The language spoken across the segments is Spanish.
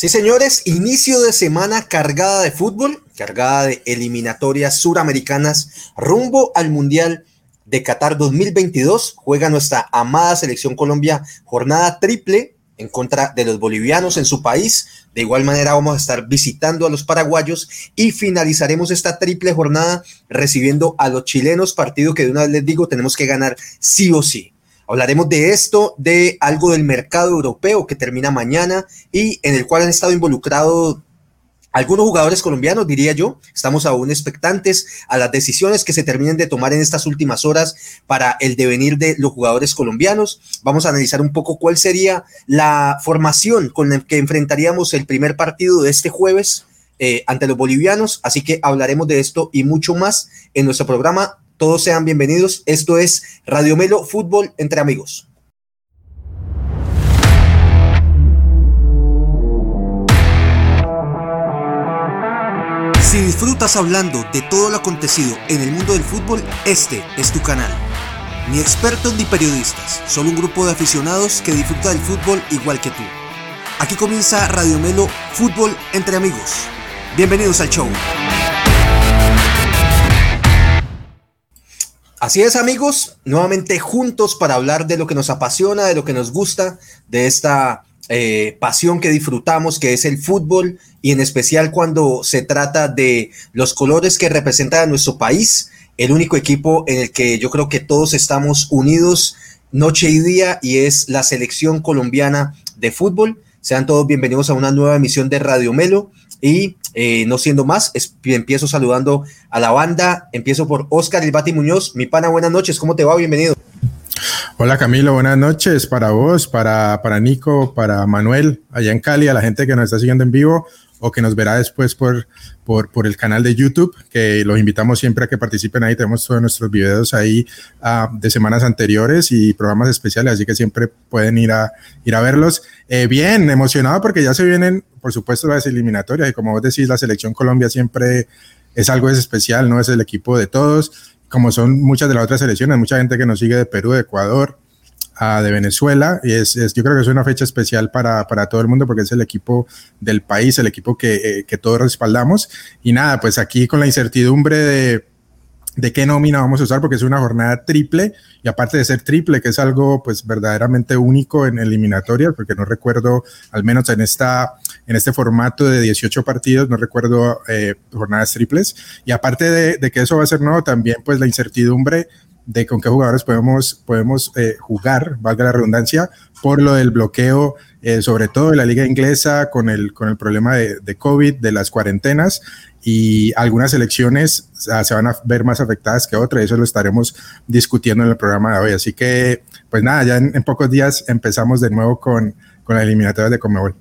Sí, señores, inicio de semana cargada de fútbol, cargada de eliminatorias suramericanas rumbo al Mundial de Qatar 2022. Juega nuestra amada selección Colombia jornada triple en contra de los bolivianos en su país. De igual manera vamos a estar visitando a los paraguayos y finalizaremos esta triple jornada recibiendo a los chilenos, partido que de una vez les digo tenemos que ganar sí o sí. Hablaremos de esto, de algo del mercado europeo que termina mañana y en el cual han estado involucrados algunos jugadores colombianos, diría yo, estamos aún expectantes a las decisiones que se terminen de tomar en estas últimas horas para el devenir de los jugadores colombianos. Vamos a analizar un poco cuál sería la formación con la que enfrentaríamos el primer partido de este jueves eh, ante los bolivianos. Así que hablaremos de esto y mucho más en nuestro programa todos sean bienvenidos. Esto es Radio Melo Fútbol entre amigos. Si disfrutas hablando de todo lo acontecido en el mundo del fútbol, este es tu canal. Ni expertos ni periodistas, solo un grupo de aficionados que disfruta del fútbol igual que tú. Aquí comienza Radio Melo Fútbol entre amigos. Bienvenidos al show. Así es amigos, nuevamente juntos para hablar de lo que nos apasiona, de lo que nos gusta, de esta eh, pasión que disfrutamos, que es el fútbol, y en especial cuando se trata de los colores que representan a nuestro país, el único equipo en el que yo creo que todos estamos unidos noche y día, y es la selección colombiana de fútbol. Sean todos bienvenidos a una nueva emisión de Radio Melo. Y eh, no siendo más, empiezo saludando a la banda. Empiezo por Oscar Ilbati Muñoz. Mi pana, buenas noches. ¿Cómo te va? Bienvenido. Hola Camilo, buenas noches para vos, para, para Nico, para Manuel, allá en Cali, a la gente que nos está siguiendo en vivo o que nos verá después por, por, por, el canal de YouTube, que los invitamos siempre a que participen ahí. Tenemos todos nuestros videos ahí uh, de semanas anteriores y programas especiales, así que siempre pueden ir a, ir a verlos. Eh, bien, emocionado porque ya se vienen, por supuesto, las eliminatorias y como vos decís, la selección Colombia siempre es algo especial, ¿no? Es el equipo de todos, como son muchas de las otras selecciones, mucha gente que nos sigue de Perú, de Ecuador, de Venezuela. Y es, yo creo que es una fecha especial para, para, todo el mundo porque es el equipo del país, el equipo que, eh, que todos respaldamos. Y nada, pues aquí con la incertidumbre de, de qué nómina vamos a usar porque es una jornada triple. Y aparte de ser triple, que es algo pues verdaderamente único en eliminatorias, porque no recuerdo, al menos en, esta, en este formato de 18 partidos, no recuerdo eh, jornadas triples. Y aparte de, de, que eso va a ser nuevo, también pues la incertidumbre de con qué jugadores podemos, podemos eh, jugar, valga la redundancia, por lo del bloqueo, eh, sobre todo en la liga inglesa, con el, con el problema de, de COVID, de las cuarentenas, y algunas elecciones se van a ver más afectadas que otras, y eso lo estaremos discutiendo en el programa de hoy. Así que, pues nada, ya en, pocos días empezamos de nuevo con, con la eliminatoria de Comebol.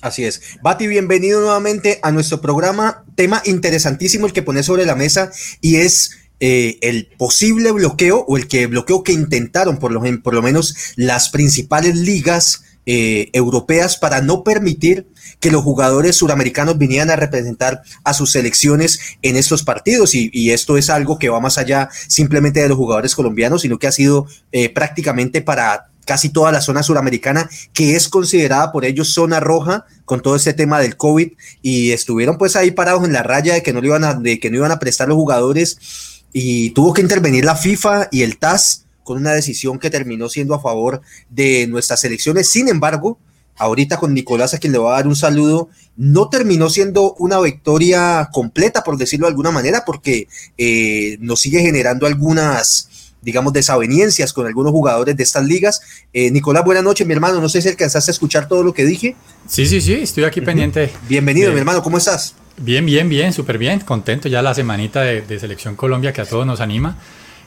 Así es. Bati, bienvenido nuevamente a nuestro programa. Tema interesantísimo el que pone sobre la mesa y es eh, el posible bloqueo o el que bloqueo que intentaron por lo, por lo menos las principales ligas eh, europeas para no permitir que los jugadores suramericanos vinieran a representar a sus selecciones en estos partidos. Y, y, esto es algo que va más allá simplemente de los jugadores colombianos, sino que ha sido eh, prácticamente para casi toda la zona suramericana, que es considerada por ellos zona roja con todo este tema del COVID, y estuvieron pues ahí parados en la raya de que no, le iban a, de que no iban a prestar los jugadores y tuvo que intervenir la FIFA y el TAS con una decisión que terminó siendo a favor de nuestras elecciones. Sin embargo, ahorita con Nicolás, a quien le voy a dar un saludo, no terminó siendo una victoria completa, por decirlo de alguna manera, porque eh, nos sigue generando algunas, digamos, desavenencias con algunos jugadores de estas ligas. Eh, Nicolás, buenas noches, mi hermano. No sé si alcanzaste a escuchar todo lo que dije. Sí, sí, sí, estoy aquí pendiente. Bienvenido, mi hermano, ¿cómo estás? Bien, bien, bien, súper bien, contento ya la semanita de, Selección Colombia que a todos nos anima.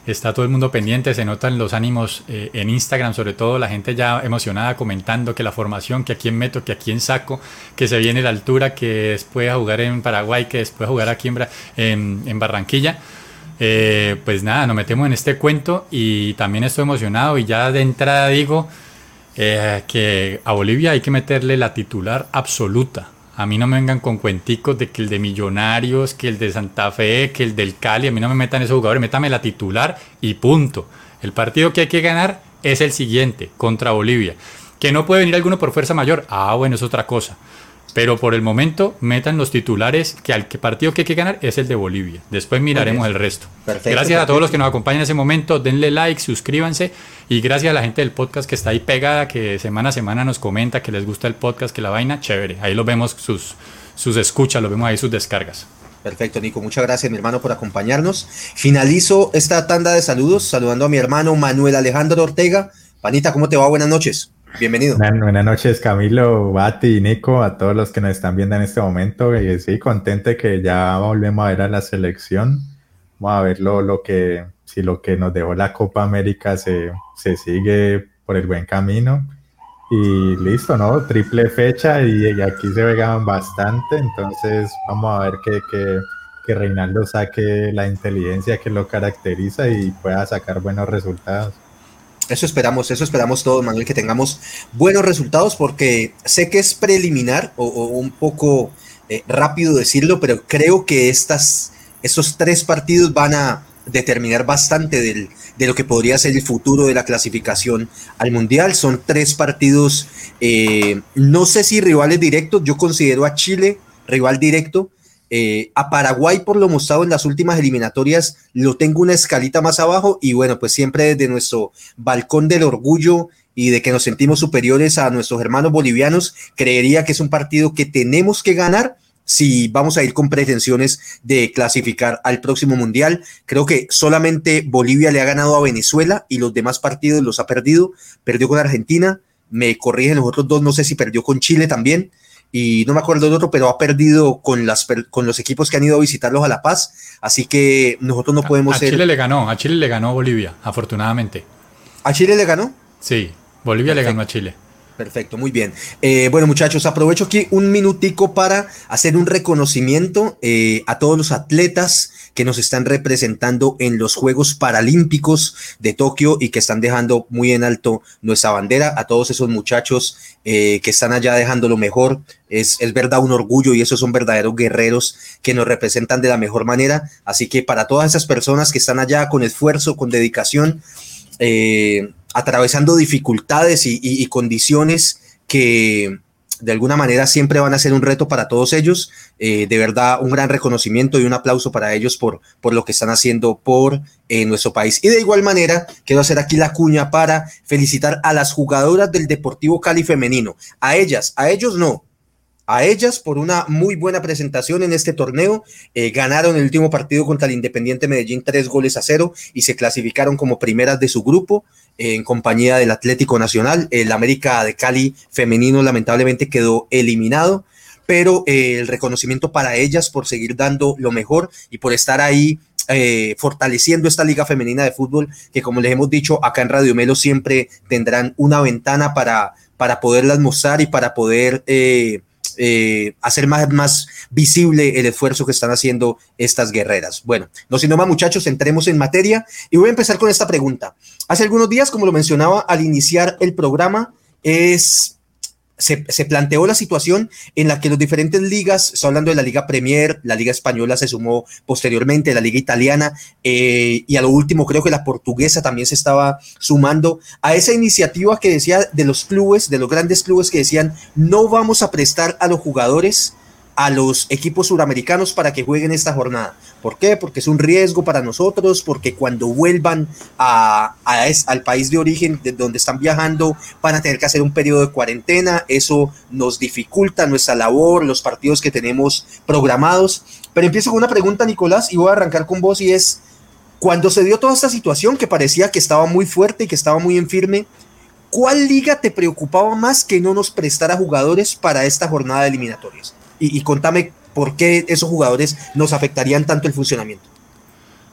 Está todo el mundo pendiente, se notan los ánimos eh, en Instagram, sobre todo la gente ya emocionada comentando que la formación, que a quién meto, que a quién saco, que se viene la altura, que después a jugar en Paraguay, que después a jugar aquí en, en, en Barranquilla. Eh, pues nada, nos metemos en este cuento y también estoy emocionado y ya de entrada digo eh, que a Bolivia hay que meterle la titular absoluta a mí no me vengan con cuenticos de que el de Millonarios, que el de Santa Fe, que el del Cali. A mí no me metan esos jugadores, métame la titular y punto. El partido que hay que ganar es el siguiente, contra Bolivia. Que no puede venir alguno por fuerza mayor. Ah, bueno, es otra cosa. Pero por el momento, metan los titulares que al partido que hay que ganar es el de Bolivia. Después miraremos el resto. gracias a todos los que nos acompañan en ese momento. Denle like, suscríbanse. Y gracias a la gente del podcast que está ahí pegada, que semana a semana nos comenta que les gusta el podcast, que la vaina, chévere. Ahí lo vemos sus, sus escuchas, lo vemos ahí sus descargas. Perfecto, Nico. Muchas gracias, mi hermano, por acompañarnos. Finalizo esta tanda de saludos saludando a mi hermano Manuel Alejandro Ortega. Panita, ¿cómo te va? Buenas noches. Bienvenido. Buenas, noches, Camilo, Bati y Nico, a todos los que nos están viendo en este momento. Y sí, contente que ya volvemos a ver a la selección. Vamos a ver lo, que, si lo que nos dejó la Copa América se, se sigue por el buen camino. Y listo, ¿no? Triple fecha y, aquí se vegan bastante, entonces vamos a ver que, que, que, Reinaldo saque la inteligencia que lo caracteriza y pueda sacar buenos resultados. Eso esperamos, eso esperamos todos, Manuel, que tengamos buenos resultados porque sé que es preliminar o, un poco eh, rápido decirlo, pero creo que estas, estos tres partidos van a determinar bastante del, de lo que podría ser el futuro de la clasificación al Mundial. Son tres partidos, eh, no sé si rivales directos, yo considero a Chile rival directo. Eh, a Paraguay, por lo mostrado en las últimas eliminatorias, lo tengo una escalita más abajo y bueno, pues siempre desde nuestro balcón del orgullo y de que nos sentimos superiores a nuestros hermanos bolivianos, creería que es un partido que tenemos que ganar si vamos a ir con pretensiones de clasificar al próximo mundial. Creo que solamente Bolivia le ha ganado a Venezuela y los demás partidos los ha perdido. Perdió con Argentina, me corrigen los otros dos, no sé si perdió con Chile también. Y no me acuerdo del otro, pero ha perdido con, las, con los equipos que han ido a visitarlos a La Paz. Así que nosotros no podemos a, ser. A Chile le ganó, a Chile le ganó Bolivia, afortunadamente. ¿A Chile le ganó? Sí, Bolivia le ganó a Chile. Perfecto, muy bien. Eh, bueno, muchachos, aprovecho aquí un minutico para hacer un reconocimiento eh, a todos los atletas que nos están representando en los Juegos Paralímpicos de Tokio y que están dejando muy en alto nuestra bandera. A todos esos muchachos eh, que están allá dejando lo mejor. Es, es verdad un orgullo y esos son verdaderos guerreros que nos representan de la mejor manera. Así que para todas esas personas que están allá con esfuerzo, con dedicación, eh, atravesando dificultades y, condiciones que de alguna manera siempre van a ser un reto para todos ellos. Eh, de verdad, un gran reconocimiento y un aplauso para ellos por, por lo que están haciendo por eh, nuestro país. Y de igual manera, quiero hacer aquí la cuña para felicitar a las jugadoras del Deportivo Cali femenino. A ellas, a ellos no, a ellas por una muy buena presentación en este torneo. Eh, ganaron el último partido contra el Independiente Medellín tres goles a cero y se clasificaron como primeras de su grupo en compañía del Atlético Nacional. El América de Cali femenino lamentablemente quedó eliminado, pero eh, el reconocimiento para ellas por seguir dando lo mejor y por estar ahí fortaleciendo esta liga femenina de fútbol, que como les hemos dicho, acá en Radio Melo siempre tendrán una ventana para, para poderlas mostrar y para poder eh, hacer más, más visible el esfuerzo que están haciendo estas guerreras. Bueno, no siendo más muchachos, entremos en materia y voy a empezar con esta pregunta. Hace algunos días, como lo mencionaba al iniciar el programa, es se, planteó la situación en la que las diferentes ligas, estoy hablando de la Liga Premier, la Liga Española se sumó posteriormente, la Liga Italiana eh, y a lo último creo que la portuguesa también se estaba sumando a esa iniciativa que decía de los clubes, de los grandes clubes que decían no vamos a prestar a los jugadores a los equipos suramericanos para que jueguen esta jornada. ¿Por qué? Porque es un riesgo para nosotros, porque cuando vuelvan a, al país de origen de donde están viajando van a tener que hacer un periodo de cuarentena, eso nos dificulta nuestra labor, los partidos que tenemos programados. Pero empiezo con una pregunta, Nicolás, y voy a arrancar con vos y es, cuando se dio toda esta situación que parecía que estaba muy fuerte y que estaba muy en firme, ¿cuál liga te preocupaba más que no nos prestara jugadores para esta jornada de eliminatorias? Y, contame por qué esos jugadores nos afectarían tanto el funcionamiento.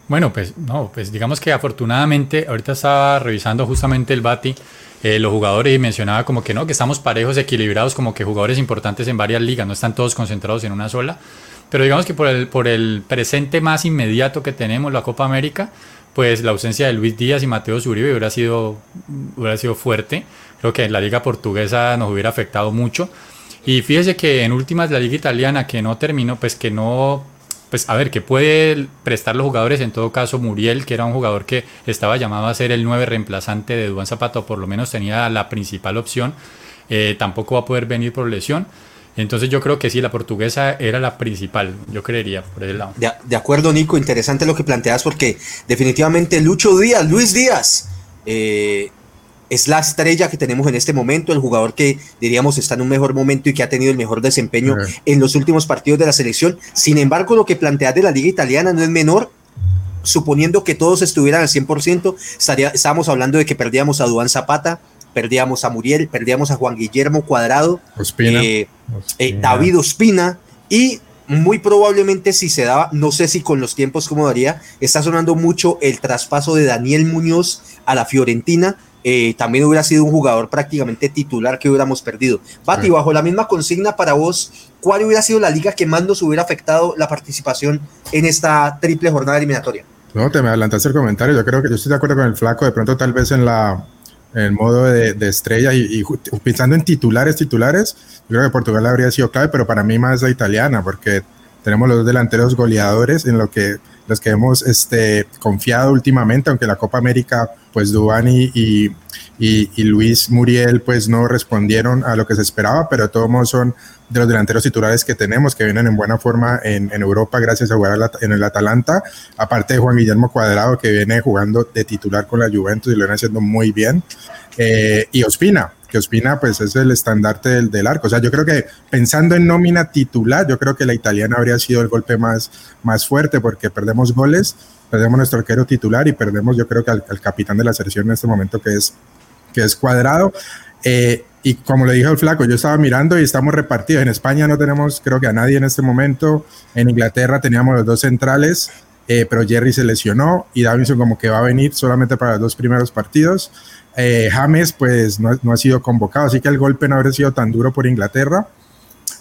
Bueno, pues no, pues digamos que afortunadamente, ahorita estaba revisando justamente el Bati, eh, los jugadores y mencionaba como que no, que estamos parejos, equilibrados, como que jugadores importantes en varias ligas, no están todos concentrados en una sola. Pero digamos que por el, por el presente más inmediato que tenemos, la Copa América, pues la ausencia de Luis Díaz y Mateo Zuribe hubiera sido, hubiera sido fuerte. Creo que en la liga portuguesa nos hubiera afectado mucho. Y fíjese que en últimas la liga italiana que no terminó, pues que no, pues a ver, que puede prestar los jugadores, en todo caso Muriel, que era un jugador que estaba llamado a ser el nueve reemplazante de Duan Zapata, o por lo menos tenía la principal opción, eh, tampoco va a poder venir por lesión. Entonces yo creo que sí, la portuguesa era la principal, yo creería, por ese lado. De, acuerdo, Nico, interesante lo que planteas porque definitivamente Lucho Díaz, Luis Díaz, eh, es la estrella que tenemos en este momento, el jugador que diríamos está en un mejor momento y que ha tenido el mejor desempeño en los últimos partidos de la selección. Sin embargo, lo que planteas de la liga italiana no es menor. Suponiendo que todos estuvieran al 100%, estaría, estábamos hablando de que perdíamos a Duan Zapata, perdíamos a Muriel, perdíamos a Juan Guillermo Cuadrado, eh, eh, David Ospina y muy probablemente si se daba, no sé si con los tiempos como daría, está sonando mucho el traspaso de Daniel Muñoz a la Fiorentina, eh, también hubiera sido un jugador prácticamente titular que hubiéramos perdido. Bati, bajo la misma consigna para vos, ¿cuál hubiera sido la liga que más nos hubiera afectado la participación en esta triple jornada eliminatoria? No, te me adelantaste el comentario. Yo creo que yo estoy de acuerdo con el flaco. De pronto, tal vez en la en el modo de, estrella y, pensando en titulares, titulares, yo creo que Portugal habría sido clave, pero para mí más la italiana, porque tenemos los delanteros goleadores en lo que los que hemos este, confiado últimamente, aunque la Copa América, pues Dubani y, y, Luis Muriel, pues no respondieron a lo que se esperaba, pero todos son de los delanteros titulares que tenemos, que vienen en buena forma en, en Europa gracias a jugar en el Atalanta, aparte de Juan Guillermo Cuadrado, que viene jugando de titular con la Juventus y lo viene haciendo muy bien, eh, y Ospina, que Ospina pues es el estandarte del, del, arco. O sea, yo creo que pensando en nómina titular, yo creo que la italiana habría sido el golpe más, más fuerte porque perdemos goles, perdemos nuestro arquero titular y perdemos yo creo que al, capitán de la selección en este momento que es, que es cuadrado. Eh, y como le dijo el flaco, yo estaba mirando y estamos repartidos. En España no tenemos creo que a nadie en este momento. En Inglaterra teníamos los dos centrales. Eh, pero Jerry se lesionó y Davidson como que va a venir solamente para los dos primeros partidos. Eh, James pues no, no, ha sido convocado, así que el golpe no habría sido tan duro por Inglaterra.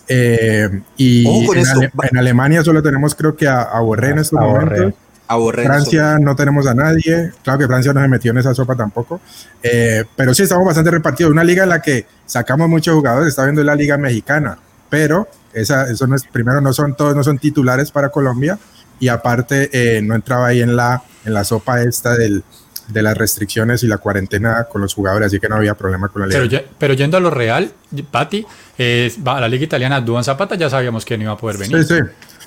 Eh, y en, Alemania solo tenemos creo que a, a Borré en este momento. A Francia no tenemos a nadie. Claro que Francia no se metió en esa sopa tampoco. Eh, pero sí estamos bastante repartidos. Una liga en la que sacamos muchos jugadores, está viendo la liga mexicana. Pero esa, eso no es, primero no son todos, no son titulares para Colombia. Y aparte eh, no entraba ahí en la, en la sopa esta del, de las restricciones y la cuarentena con los jugadores, así que no había problema con la liga. Pero, pero yendo a lo real, Pati, eh, a la liga italiana, Duan Zapata ya sabíamos que no iba a poder venir. Sí, sí.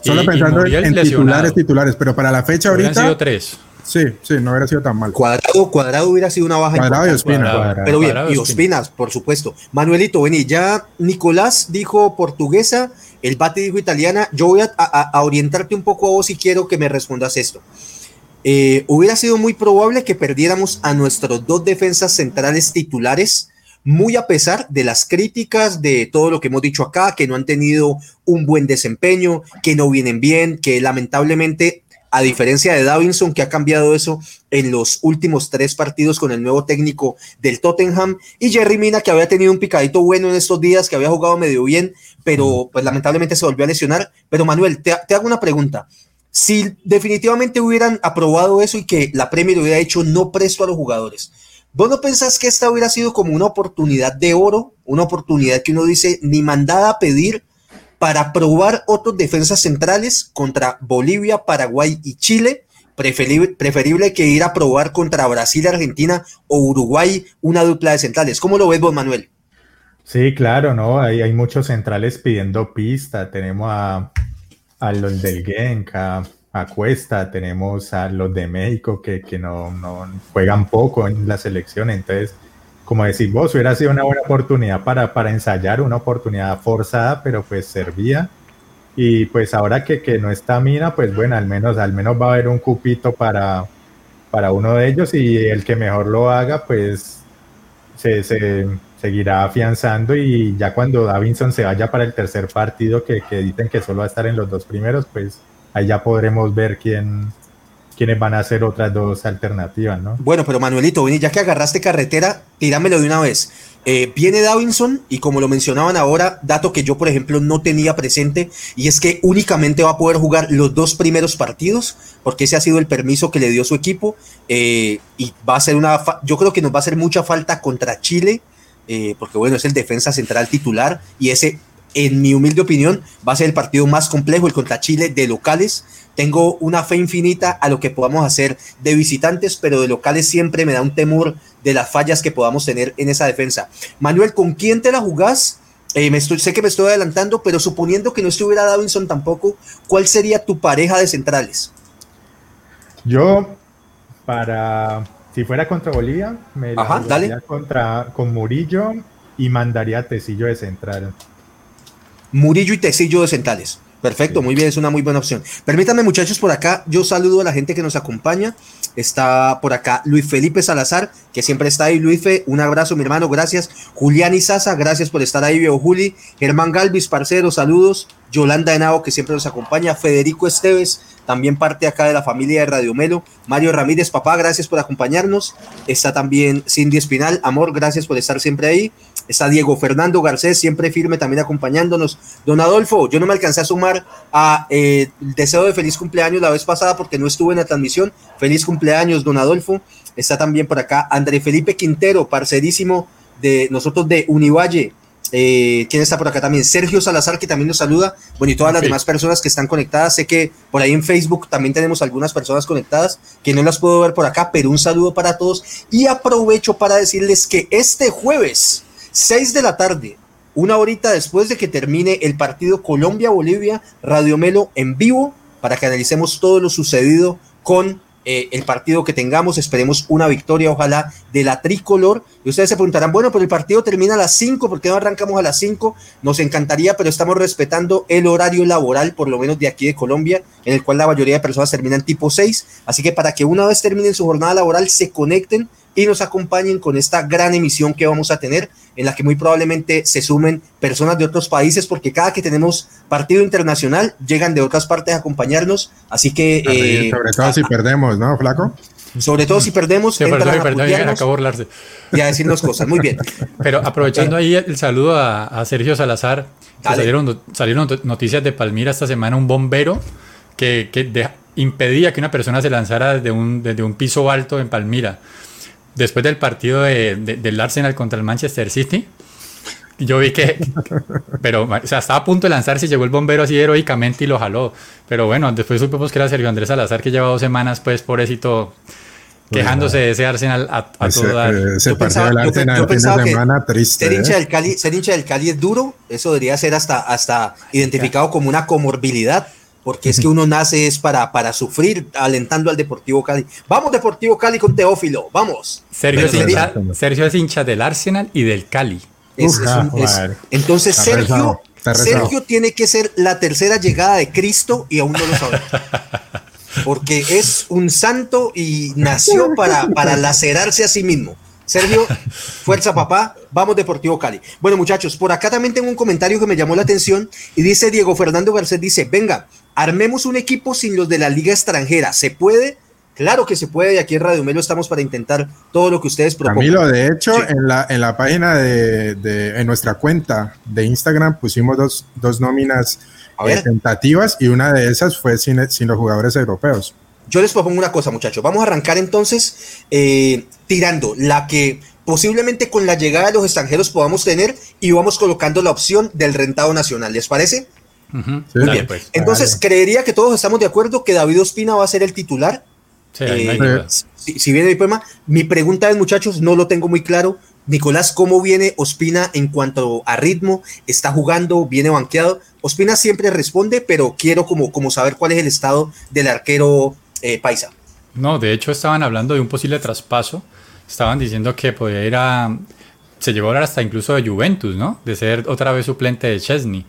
Solo pensando en titulares, titulares, pero para la fecha ahorita... Hubieran sido tres. Sí, sí, no hubiera sido tan mal. Cuadrado, cuadrado hubiera sido una baja. Cuadrado y Ospina. pero bien, y Ospinas, por supuesto. Manuelito, vení, ya Nicolás dijo portuguesa, el Bati dijo italiana. Yo voy a, orientarte un poco a vos si quiero que me respondas esto. Eh, hubiera sido muy probable que perdiéramos a nuestros dos defensas centrales titulares, muy a pesar de las críticas de todo lo que hemos dicho acá, que no han tenido un buen desempeño, que no vienen bien, que lamentablemente, a diferencia de Davinson, que ha cambiado eso en los últimos tres partidos con el nuevo técnico del Tottenham, y Jerry Mina, que había tenido un picadito bueno en estos días, que había jugado medio bien, pero pues lamentablemente se volvió a lesionar. Pero Manuel, te, te hago una pregunta si definitivamente hubieran aprobado eso y que la Premier hubiera hecho no presto a los jugadores, ¿vos no pensás que esta hubiera sido como una oportunidad de oro? Una oportunidad que uno dice ni mandada a pedir para probar otros defensas centrales contra Bolivia, Paraguay y Chile. Preferible, que ir a probar contra Brasil, Argentina o Uruguay una dupla de centrales. ¿Cómo lo ves vos, Manuel? Sí, claro, ¿no? Hay, muchos centrales pidiendo pista. Tenemos a a los del Genk, a, Cuesta, tenemos a los de México que, no, juegan poco en la selección. Entonces, como decís vos, hubiera sido una buena oportunidad para, para ensayar, una oportunidad forzada, pero pues servía. Y pues ahora que, que, no está Mina, pues bueno, al menos, al menos va a haber un cupito para, para uno de ellos y el que mejor lo haga, pues se, se, seguirá afianzando y ya cuando Davinson se vaya para el tercer partido, que, dicen que solo va a estar en los dos primeros, pues ahí ya podremos ver quién, quiénes van a ser otras dos alternativas, ¿no? Bueno, pero Manuelito, ya que agarraste carretera, tíramelo de una vez. Eh, viene Davinson y como lo mencionaban ahora, dato que yo por ejemplo no tenía presente y es que únicamente va a poder jugar los dos primeros partidos porque ese ha sido el permiso que le dio su equipo eh, y va a ser una, yo creo que nos va a hacer mucha falta contra Chile eh, porque bueno, es el defensa central titular y ese, en mi humilde opinión, va a ser el partido más complejo, el contra Chile de locales. Tengo una fe infinita a lo que podamos hacer de visitantes, pero de locales siempre me da un temor de las fallas que podamos tener en esa defensa. Manuel, ¿con quién te la jugás eh, me estoy, sé que me estoy adelantando, pero suponiendo que no estuviera Davinson tampoco, ¿cuál sería tu pareja de centrales? Yo, para, si fuera contra Bolivia, me Ajá, dale. contra con Murillo y mandaría a Tecillo de central. Murillo y Tecillo de centrales. Perfecto, muy bien, es una muy buena opción. Permítanme, muchachos, por acá, yo saludo a la gente que nos acompaña. Está por acá Luis Felipe Salazar, que siempre está ahí. Luis, un abrazo, mi hermano, gracias. Julián Izaza, gracias por estar ahí, viejo Juli. Germán Galvis, parcero, saludos. Yolanda Henao, que siempre nos acompaña. Federico Esteves, también parte acá de la familia de Radio Melo. Mario Ramírez, papá, gracias por acompañarnos. Está también Cindy Espinal, amor, gracias por estar siempre ahí. Está Diego Fernando Garcés, siempre firme también acompañándonos. Don Adolfo, yo no me alcancé a sumar a eh, el deseo de feliz cumpleaños la vez pasada porque no estuve en la transmisión. Feliz cumpleaños, don Adolfo. Está también por acá André Felipe Quintero, parcerísimo de nosotros de Univalle. Eh, ¿Quién está por acá también? Sergio Salazar, que también nos saluda. Bueno, y todas las demás personas que están conectadas. Sé que por ahí en Facebook también tenemos algunas personas conectadas que no las puedo ver por acá, pero un saludo para todos. Y aprovecho para decirles que este jueves 6 de la tarde, una horita después de que termine el partido Colombia-Bolivia, Radio Melo en vivo para que analicemos todo lo sucedido con eh, el partido que tengamos. Esperemos una victoria, ojalá, de la tricolor. Y ustedes se preguntarán, bueno, pero el partido termina a las 5, ¿por qué no arrancamos a las 5? Nos encantaría, pero estamos respetando el horario laboral, por lo menos de aquí de Colombia, en el cual la mayoría de personas terminan tipo 6. Así que para que una vez terminen su jornada laboral, se conecten y nos acompañen con esta gran emisión que vamos a tener, en la que muy probablemente se sumen personas de otros países, porque cada que tenemos partido internacional llegan de otras partes a acompañarnos. Así que. Eh, sobre todo si perdemos, ¿no, Flaco? Sobre todo si perdemos, sí, entran a, y a decirnos cosas. Muy bien. Pero aprovechando ahí el saludo a, Sergio Salazar, salieron, salieron noticias de Palmira esta semana, un bombero que, que impedía que una persona se lanzara desde un, desde un piso alto en Palmira después del partido de, del Arsenal contra el Manchester City, yo vi que, pero, o sea, estaba a punto de lanzarse y llegó el bombero así heroicamente y lo jaló. Pero bueno, después supimos que era Sergio Andrés Salazar, que lleva dos semanas, pues, pobrecito, quejándose de ese Arsenal a, a ese, todo Ese partido del Arsenal yo, pensaba de semana triste. Ser hincha, ¿eh? del Cali, ser hincha del Cali es duro, eso debería ser hasta, hasta identificado como una comorbilidad porque es que uno nace es para, para sufrir alentando al Deportivo Cali. Vamos Deportivo Cali con Teófilo, vamos. Sergio, es hincha, Sergio es hincha del Arsenal y del Cali. entonces Sergio, Sergio tiene que ser la tercera llegada de Cristo y aún no lo sabe. Porque es un santo y nació para, para lacerarse a sí mismo. Sergio, fuerza papá, vamos Deportivo Cali. Bueno muchachos, por acá también tengo un comentario que me llamó la atención y dice Diego Fernando Garcés, dice, venga, armemos un equipo sin los de la liga extranjera, ¿se puede? Claro que se puede y aquí en Radio Melo estamos para intentar todo lo que ustedes propongan. Camilo, de hecho, en, la, en la página de, en nuestra cuenta de Instagram pusimos dos, dos nóminas eh, tentativas y una de esas fue sin, sin los jugadores europeos. Yo les propongo una cosa, muchachos. Vamos a arrancar entonces eh, tirando la que posiblemente con la llegada de los extranjeros podamos tener y vamos colocando la opción del rentado nacional. ¿Les parece? Muy bien. Pues. Entonces, creería que todos estamos de acuerdo que David Ospina va a ser el titular. Sí, eh, si, viene el poema, mi pregunta es, muchachos, no lo tengo muy claro. Nicolás, ¿cómo viene Ospina en cuanto a ritmo? ¿Está jugando? ¿Viene banqueado? Ospina siempre responde, pero quiero como, como saber cuál es el estado del arquero eh, paisa. No, de hecho estaban hablando de un posible traspaso. Estaban diciendo que podía ir a... Se llegó a hablar hasta incluso de Juventus, ¿no? De ser otra vez suplente de Chesney.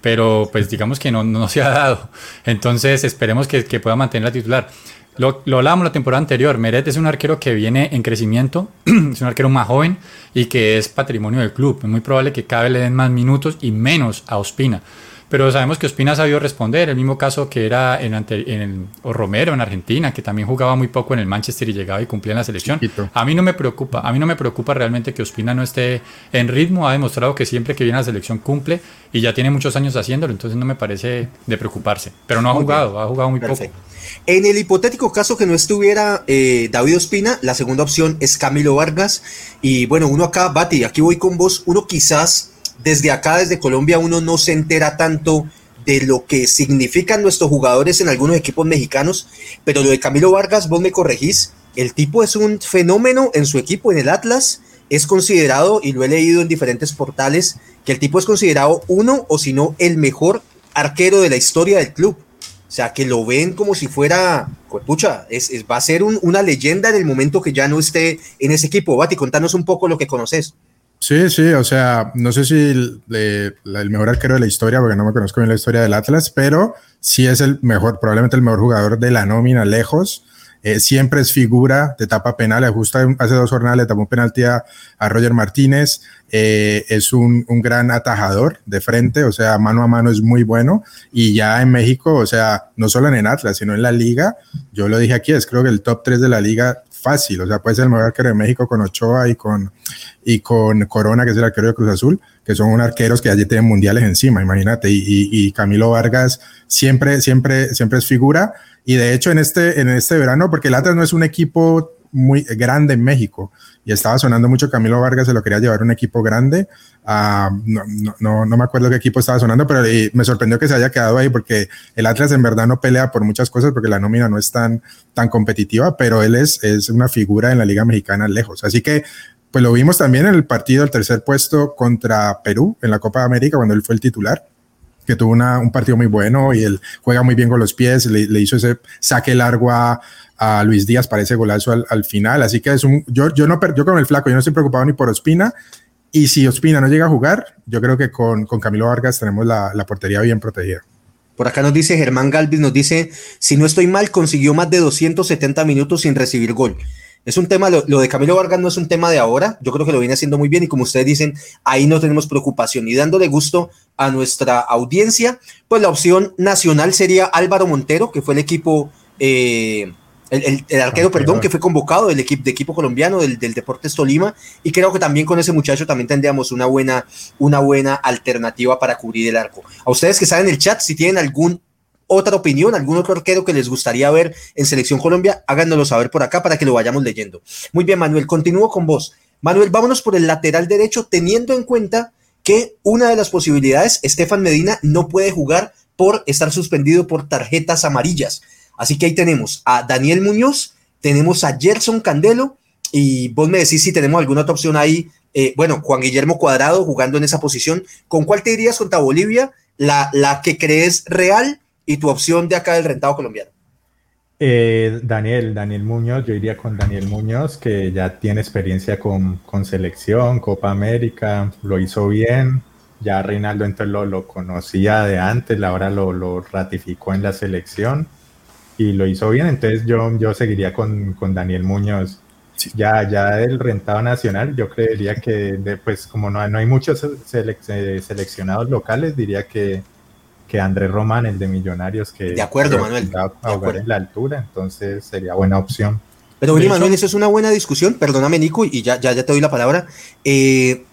Pero pues digamos que no, no se ha dado. Entonces esperemos que, que pueda mantener la titular. Lo, lo, hablábamos la temporada anterior. Meret es un arquero que viene en crecimiento, es un arquero más joven y que es patrimonio del club. Es muy probable que cada vez le den más minutos y menos a Ospina pero sabemos que Ospina ha sabido responder, el mismo caso que era en, en o Romero en Argentina, que también jugaba muy poco en el Manchester y llegaba y cumplía en la selección. A mí no me preocupa, a mí no me preocupa realmente que Ospina no esté en ritmo, ha demostrado que siempre que viene a la selección cumple y ya tiene muchos años haciéndolo, entonces no me parece de preocuparse, pero no ha jugado, ha jugado muy poco. En el hipotético caso que no estuviera eh, David Ospina, la segunda opción es Camilo Vargas. Y bueno, uno acá, Bati, aquí voy con vos, uno quizás desde acá, desde Colombia, uno no se entera tanto de lo que significan nuestros jugadores en algunos equipos mexicanos, pero lo de Camilo Vargas, vos me corregís, el tipo es un fenómeno en su equipo, en el Atlas, es considerado, y lo he leído en diferentes portales, que el tipo es considerado uno o si no el mejor arquero de la historia del club. O sea, que lo ven como si fuera, pues, pucha, es, va a ser una leyenda en el momento que ya no esté en ese equipo. Bati, contanos un poco lo que conoces. Sí, sí, o sea, no sé si el, mejor arquero de la historia, porque no me conozco bien la historia del Atlas, pero sí es el mejor, probablemente el mejor jugador de la nómina lejos. Eh, siempre es figura de tapa penal. Justo hace dos jornadas le tapó un penalti a, Roger Martínez. Eh, es un, un, gran atajador de frente, o sea, mano a mano es muy bueno. Y ya en México, o sea, no solo en el Atlas, sino en la liga, yo lo dije aquí, es creo que el top 3 de la liga fácil. O sea, puede ser el mejor arquero de México con Ochoa y con, y con Corona, que es el arquero de Cruz Azul, que son arqueros que allí tienen mundiales encima, imagínate. Y, y, y Camilo Vargas siempre, siempre, siempre es figura y de hecho en este, en este verano, porque el Atlas no es un equipo muy grande en México y estaba sonando mucho Camilo Vargas, se lo quería llevar un equipo grande. Uh, no, no, no, me acuerdo qué equipo estaba sonando, pero me sorprendió que se haya quedado ahí porque el Atlas en verdad no pelea por muchas cosas porque la nómina no es tan, tan competitiva, pero él es, es una figura en la Liga Mexicana lejos. Así que pues lo vimos también en el partido del tercer puesto contra Perú en la Copa de América cuando él fue el titular que tuvo una, un partido muy bueno y él juega muy bien con los pies, le, hizo ese saque largo a, Luis Díaz para ese golazo al, al, final, así que es un, yo, yo no, yo con el flaco, yo no estoy preocupado ni por Ospina, y si Ospina no llega a jugar, yo creo que con, con Camilo Vargas tenemos la, la portería bien protegida. Por acá nos dice Germán Galvis, nos dice, si no estoy mal, consiguió más de 270 minutos sin recibir gol. Es un tema, lo, de Camilo Vargas no es un tema de ahora, yo creo que lo viene haciendo muy bien y como ustedes dicen, ahí no tenemos preocupación. Y dándole gusto a nuestra audiencia, pues la opción nacional sería Álvaro Montero, que fue el equipo, eh, el, arquero, perdón, que fue convocado del equipo, de equipo colombiano del, del, Deportes Tolima. Y creo que también con ese muchacho también tendríamos una buena, una buena alternativa para cubrir el arco. A ustedes que están en el chat, si tienen algún otra opinión, algún otro arquero que les gustaría ver en Selección Colombia, háganoslo saber por acá para que lo vayamos leyendo. Muy bien, Manuel, continúo con vos. Manuel, vámonos por el lateral derecho, teniendo en cuenta que una de las posibilidades, Estefan Medina no puede jugar por estar suspendido por tarjetas amarillas. Así que ahí tenemos a Daniel Muñoz, tenemos a Gerson Candelo y vos me decís si tenemos alguna otra opción ahí. Eh, bueno, Juan Guillermo Cuadrado jugando en esa posición. ¿Con cuál te dirías contra Bolivia? La, la que crees real y tu opción de acá del rentado colombiano. Eh, Daniel, Daniel Muñoz, yo iría con Daniel Muñoz, que ya tiene experiencia con, con selección, Copa América, lo hizo bien. Ya Reinaldo entonces lo, lo conocía de antes, ahora lo, lo, ratificó en la selección y lo hizo bien. Entonces yo, yo seguiría con, con Daniel Muñoz. Ya, ya del rentado nacional, yo creería que, pues como no, no hay muchos seleccionados locales, diría que que Andrés Román, el de Millonarios, que de acuerdo, Manuel, a jugar en la altura, entonces sería buena opción. Pero bueno, Manuel, eso es una buena discusión, perdóname Nico, y ya, ya, ya te doy la palabra. Eh,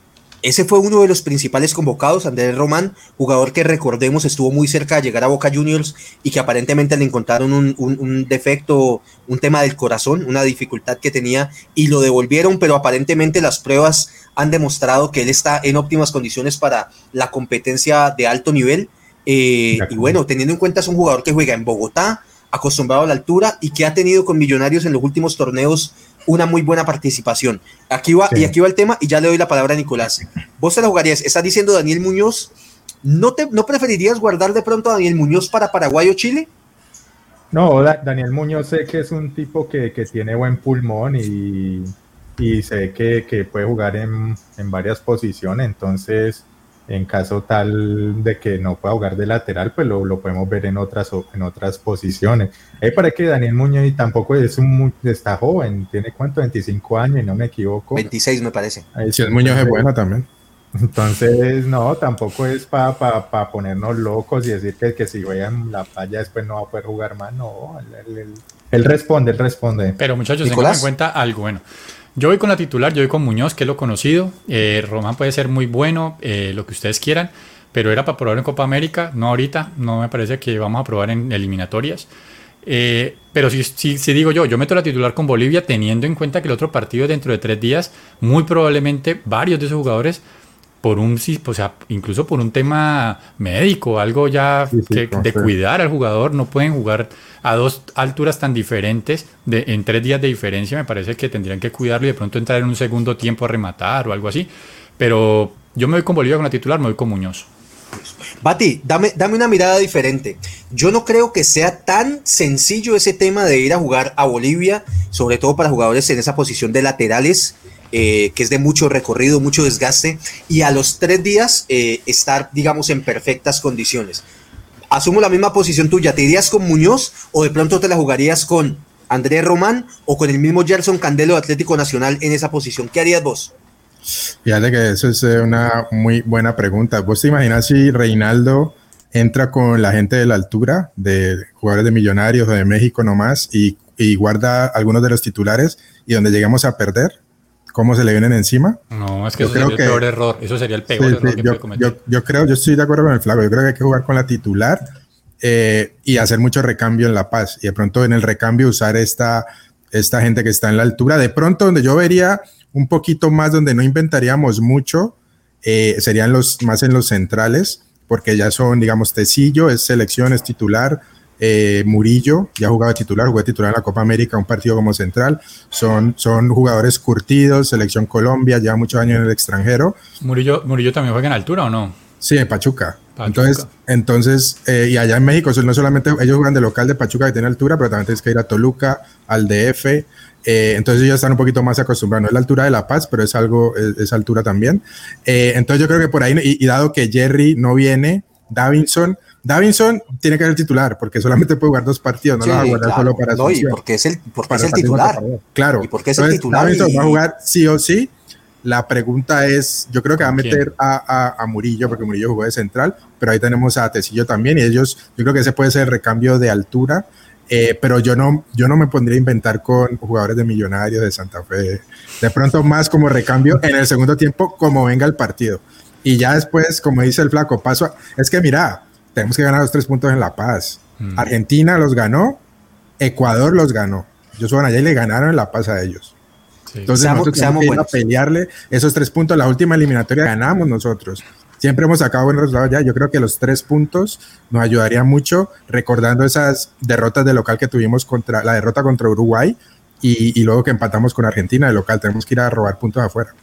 ese fue uno de los principales convocados, Andrés Román, jugador que recordemos estuvo muy cerca de llegar a Boca Juniors y que aparentemente le encontraron un, un, un, defecto, un tema del corazón, una dificultad que tenía y lo devolvieron, pero aparentemente las pruebas han demostrado que él está en óptimas condiciones para la competencia de alto nivel eh, y bueno, teniendo en cuenta es un jugador que juega en Bogotá, acostumbrado a la altura y que ha tenido con Millonarios en los últimos torneos una muy buena participación. Aquí va, y aquí va el tema, y ya le doy la palabra a Nicolás. Vos te la jugarías, está diciendo Daniel Muñoz, ¿no, te, ¿no preferirías guardar de pronto a Daniel Muñoz para Paraguay o Chile? No, Daniel Muñoz sé que es un tipo que, que tiene buen pulmón y, y sé que, que, puede jugar en, en varias posiciones, entonces en caso tal de que no pueda jugar de lateral, pues lo, lo podemos ver en otras, en otras posiciones. Ahí para que Daniel Muñoz tampoco es un está joven, tiene cuánto, 25 años y no me equivoco. 26 me parece. si es Muñoz es bueno también. Entonces, no, tampoco es para pa, ponernos locos y decir que, que si en la playa después no va a poder jugar más, no, él, responde, él responde. Pero muchachos, tengan en cuenta algo, bueno. Yo voy con la titular, yo voy con Muñoz, que es lo conocido. Eh, Román puede ser muy bueno, eh, lo que ustedes quieran, pero era para probar en Copa América, no ahorita, no me parece que vamos a probar en eliminatorias. Eh, pero si, si, digo yo, yo meto la titular con Bolivia teniendo en cuenta que el otro partido dentro de tres días, muy probablemente varios de esos jugadores por un, o sea, incluso por un tema médico, algo ya de cuidar al jugador, no pueden jugar a dos alturas tan diferentes, de, en tres días de diferencia, me parece que tendrían que cuidarlo y de pronto entrar en un segundo tiempo a rematar o algo así, pero yo me voy con Bolivia con la titular, me voy con Muñoz. Bati, dame, dame una mirada diferente. Yo no creo que sea tan sencillo ese tema de ir a jugar a Bolivia, sobre todo para jugadores en esa posición de laterales, eh, que es de mucho recorrido, mucho desgaste, y a los tres días eh, estar, digamos, en perfectas condiciones. Asumo la misma posición tuya, ¿te irías con Muñoz o de pronto te la jugarías con Andrés Román o con el mismo Gerson Candelo de Atlético Nacional en esa posición? ¿Qué harías vos? Fíjate que eso es eh, una muy buena pregunta. ¿Vos te imaginas si Reinaldo entra con la gente de la altura, de jugadores de Millonarios o de México nomás, y, y guarda algunos de los titulares y donde llegamos a perder? ¿Cómo se le vienen encima? No, es que eso sería el peor error. Eso sería el peor error que yo, puede cometer. Yo, creo, yo estoy de acuerdo con el flaco. Yo creo que hay que jugar con la titular eh, y hacer mucho recambio en La Paz. Y de pronto en el recambio usar esta, esta gente que está en la altura. De pronto donde yo vería un poquito más donde no inventaríamos mucho, eh, serían los más en los centrales, porque ya son, digamos, Tecillo, es selección, es titular, eh, Murillo, ya jugaba titular, jugó titular en la Copa América, un partido como central, son, son jugadores curtidos, selección Colombia, lleva muchos años en el extranjero. Murillo, Murillo también juega en altura o no? Sí, en Pachuca. Entonces, entonces eh, y allá en México, no solamente ellos juegan de local de Pachuca que tiene altura, pero también tienes que ir a Toluca, al DF. Eh, entonces ellos están un poquito más acostumbrados. No es la altura de La Paz, pero es algo, es, altura también. Eh, entonces yo creo que por ahí, y, dado que Jerry no viene, Davinson, Davinson tiene que ser titular, porque solamente puede jugar dos partidos, no lo va a guardar solo para no, y porque es el, porque es el titular. Claro. Y porque es el titular. Davinson va a jugar sí o sí la pregunta es, yo creo que va a meter a, Murillo, porque Murillo jugó de central, pero ahí tenemos a Tecillo también, y ellos, yo creo que ese puede ser el recambio de altura, eh, pero yo no, yo no me pondría a inventar con jugadores de Millonarios, de Santa Fe, de pronto más como recambio en el segundo tiempo, como venga el partido. Y ya después, como dice el flaco, paso es que mira, tenemos que ganar los tres puntos en La Paz. Mm. Argentina los ganó, Ecuador los ganó. Ellos van allá y le ganaron en La Paz a ellos. Entonces nosotros tenemos que ir a pelearle esos tres puntos. La última eliminatoria ganamos nosotros. Siempre hemos sacado buenos resultados ya. Yo creo que los tres puntos nos ayudaría mucho recordando esas derrotas de local que tuvimos contra la derrota contra Uruguay y, luego que empatamos con Argentina de local. Tenemos que ir a robar puntos afuera.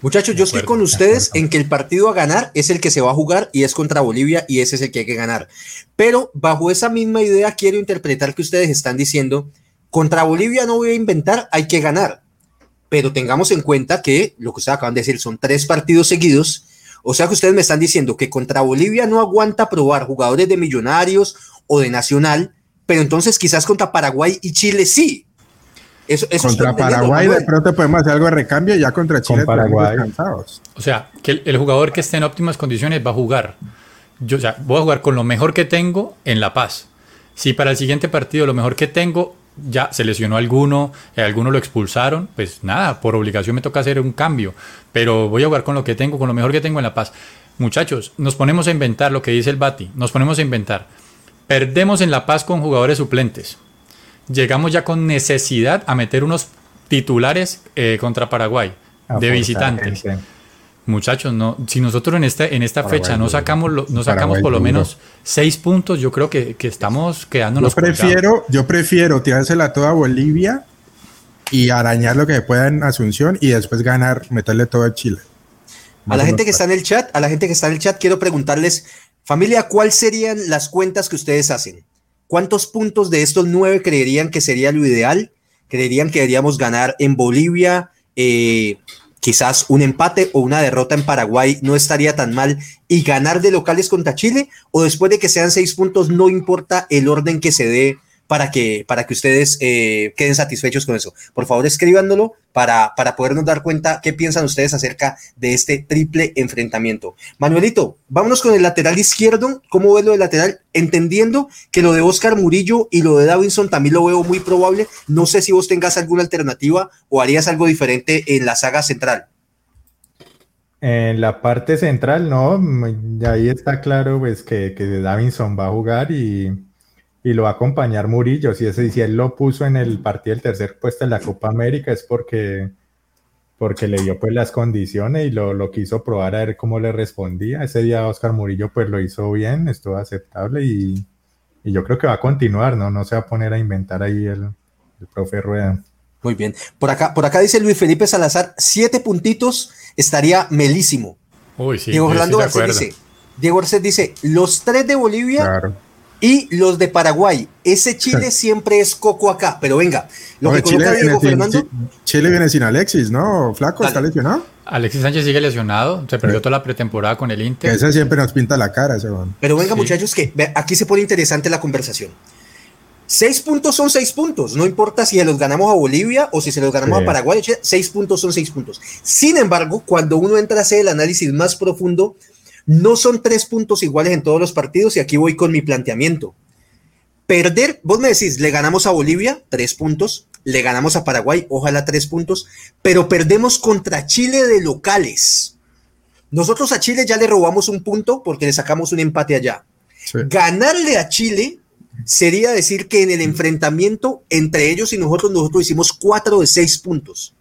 Muchachos, yo estoy con ustedes en que el partido a ganar es el que se va a jugar y es contra Bolivia y ese es el que hay que ganar. Pero bajo esa misma idea quiero interpretar que ustedes están diciendo, contra Bolivia no voy a inventar, hay que ganar pero tengamos en cuenta que lo que ustedes acaban de decir son tres partidos seguidos. O sea que ustedes me están diciendo que contra Bolivia no aguanta probar jugadores de Millonarios o de Nacional, pero entonces quizás contra Paraguay y Chile sí. Eso, contra Paraguay de pronto podemos hacer algo de recambio ya contra Chile. Paraguay. O sea, que el, jugador que esté en óptimas condiciones va a jugar. Yo, o sea, voy a jugar con lo mejor que tengo en La Paz. Si para el siguiente partido lo mejor que tengo ya se lesionó alguno, eh, alguno lo expulsaron, pues nada, por obligación me toca hacer un cambio, pero voy a jugar con lo que tengo, con lo mejor que tengo en La Paz. Muchachos, nos ponemos a inventar lo que dice el Bati, nos ponemos a inventar. Perdemos en La Paz con jugadores suplentes. Llegamos ya con necesidad a meter unos titulares eh, contra Paraguay de visitantes. Muchachos, no, si nosotros en esta, en esta fecha no sacamos, no sacamos por lo menos seis puntos, yo creo que, estamos quedándonos. Yo prefiero, yo prefiero tirársela toda a Bolivia y arañar lo que se pueda en Asunción y después ganar, meterle todo a Chile. a la gente que está en el chat, a la gente que está en el chat, quiero preguntarles, familia, ¿cuáles serían las cuentas que ustedes hacen? ¿Cuántos puntos de estos nueve creerían que sería lo ideal? ¿Creerían que deberíamos ganar en Bolivia? Eh, quizás un empate o una derrota en Paraguay no estaría tan mal y ganar de locales contra Chile o después de que sean seis puntos no importa el orden que se dé para que, para que ustedes eh, queden satisfechos con eso. Por favor, escribándolo para, para podernos dar cuenta qué piensan ustedes acerca de este triple enfrentamiento. Manuelito, vámonos con el lateral izquierdo. ¿Cómo ves lo del lateral? Entendiendo que lo de Oscar Murillo y lo de Davinson también lo veo muy probable. No sé si vos tengas alguna alternativa o harías algo diferente en la saga central. En la parte central, no, ahí está claro pues que, que Davinson va a jugar y, y lo va a acompañar Murillo. Si, ese, si él lo puso en el partido del tercer puesto en la Copa América es porque, porque le dio pues las condiciones y lo, lo, quiso probar a ver cómo le respondía. Ese día Oscar Murillo pues lo hizo bien, estuvo aceptable y, y yo creo que va a continuar, ¿no? No se va a poner a inventar ahí el, el profe Rueda. Muy bien. Por acá, por acá dice Luis Felipe Salazar, siete puntitos estaría melísimo. Uy, sí, Diego Orlando Garcés dice, Diego Garcés dice, los tres de Bolivia Claro. Y los de Paraguay. Ese Chile siempre es coco acá. Pero venga, lo No, que Chile, coloca viene Diego sin, Fernando. Chi- Chile viene sin Alexis, ¿no? Flaco, ¿está lesionado? Alexis Sánchez sigue lesionado, se perdió toda la pretemporada con el Que Inter. ese siempre nos pinta la cara, ese man. Pero venga, Sí. muchachos, que aquí se pone interesante la conversación. Seis puntos son seis puntos. No importa si se los ganamos a Bolivia o si se los ganamos Sí. a Paraguay. Seis puntos son seis puntos. Sin embargo, cuando uno entra a hacer el análisis más profundo, no son tres puntos iguales en todos los partidos. Y aquí voy con mi planteamiento. Perder, vos me decís, le ganamos a Bolivia, tres puntos. Le ganamos a Paraguay, ojalá tres puntos. Pero perdemos contra Chile de locales. Nosotros a Chile ya le robamos un punto porque le sacamos un empate allá. Sí. Ganarle a Chile sería decir que en el enfrentamiento entre ellos y nosotros, nosotros hicimos cuatro de seis puntos.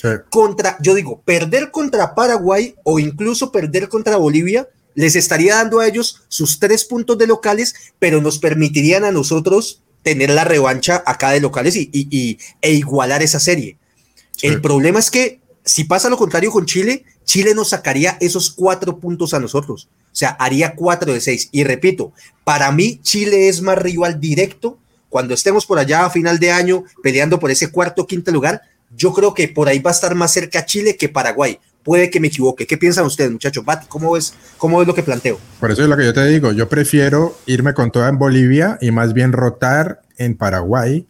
Sí. Contra, yo digo, perder contra Paraguay o incluso perder contra Bolivia les estaría dando a ellos sus tres puntos de locales, pero nos permitirían a nosotros tener la revancha acá de locales y, y- y- e igualar esa serie. Sí. El problema es que si pasa lo contrario con Chile, Chile nos sacaría esos cuatro puntos a nosotros. O sea, haría cuatro de seis. Y repito, para mí Chile es más rival directo. Cuando estemos por allá a final de año peleando por ese cuarto o quinto lugar, yo creo que por ahí va a estar más cerca Chile que Paraguay. Puede que me equivoque. ¿Qué piensan ustedes, muchachos? Bati, ¿cómo ves, ¿cómo ves lo que planteo? Por eso es lo que yo te digo. Yo prefiero irme con toda en Bolivia y más bien rotar en Paraguay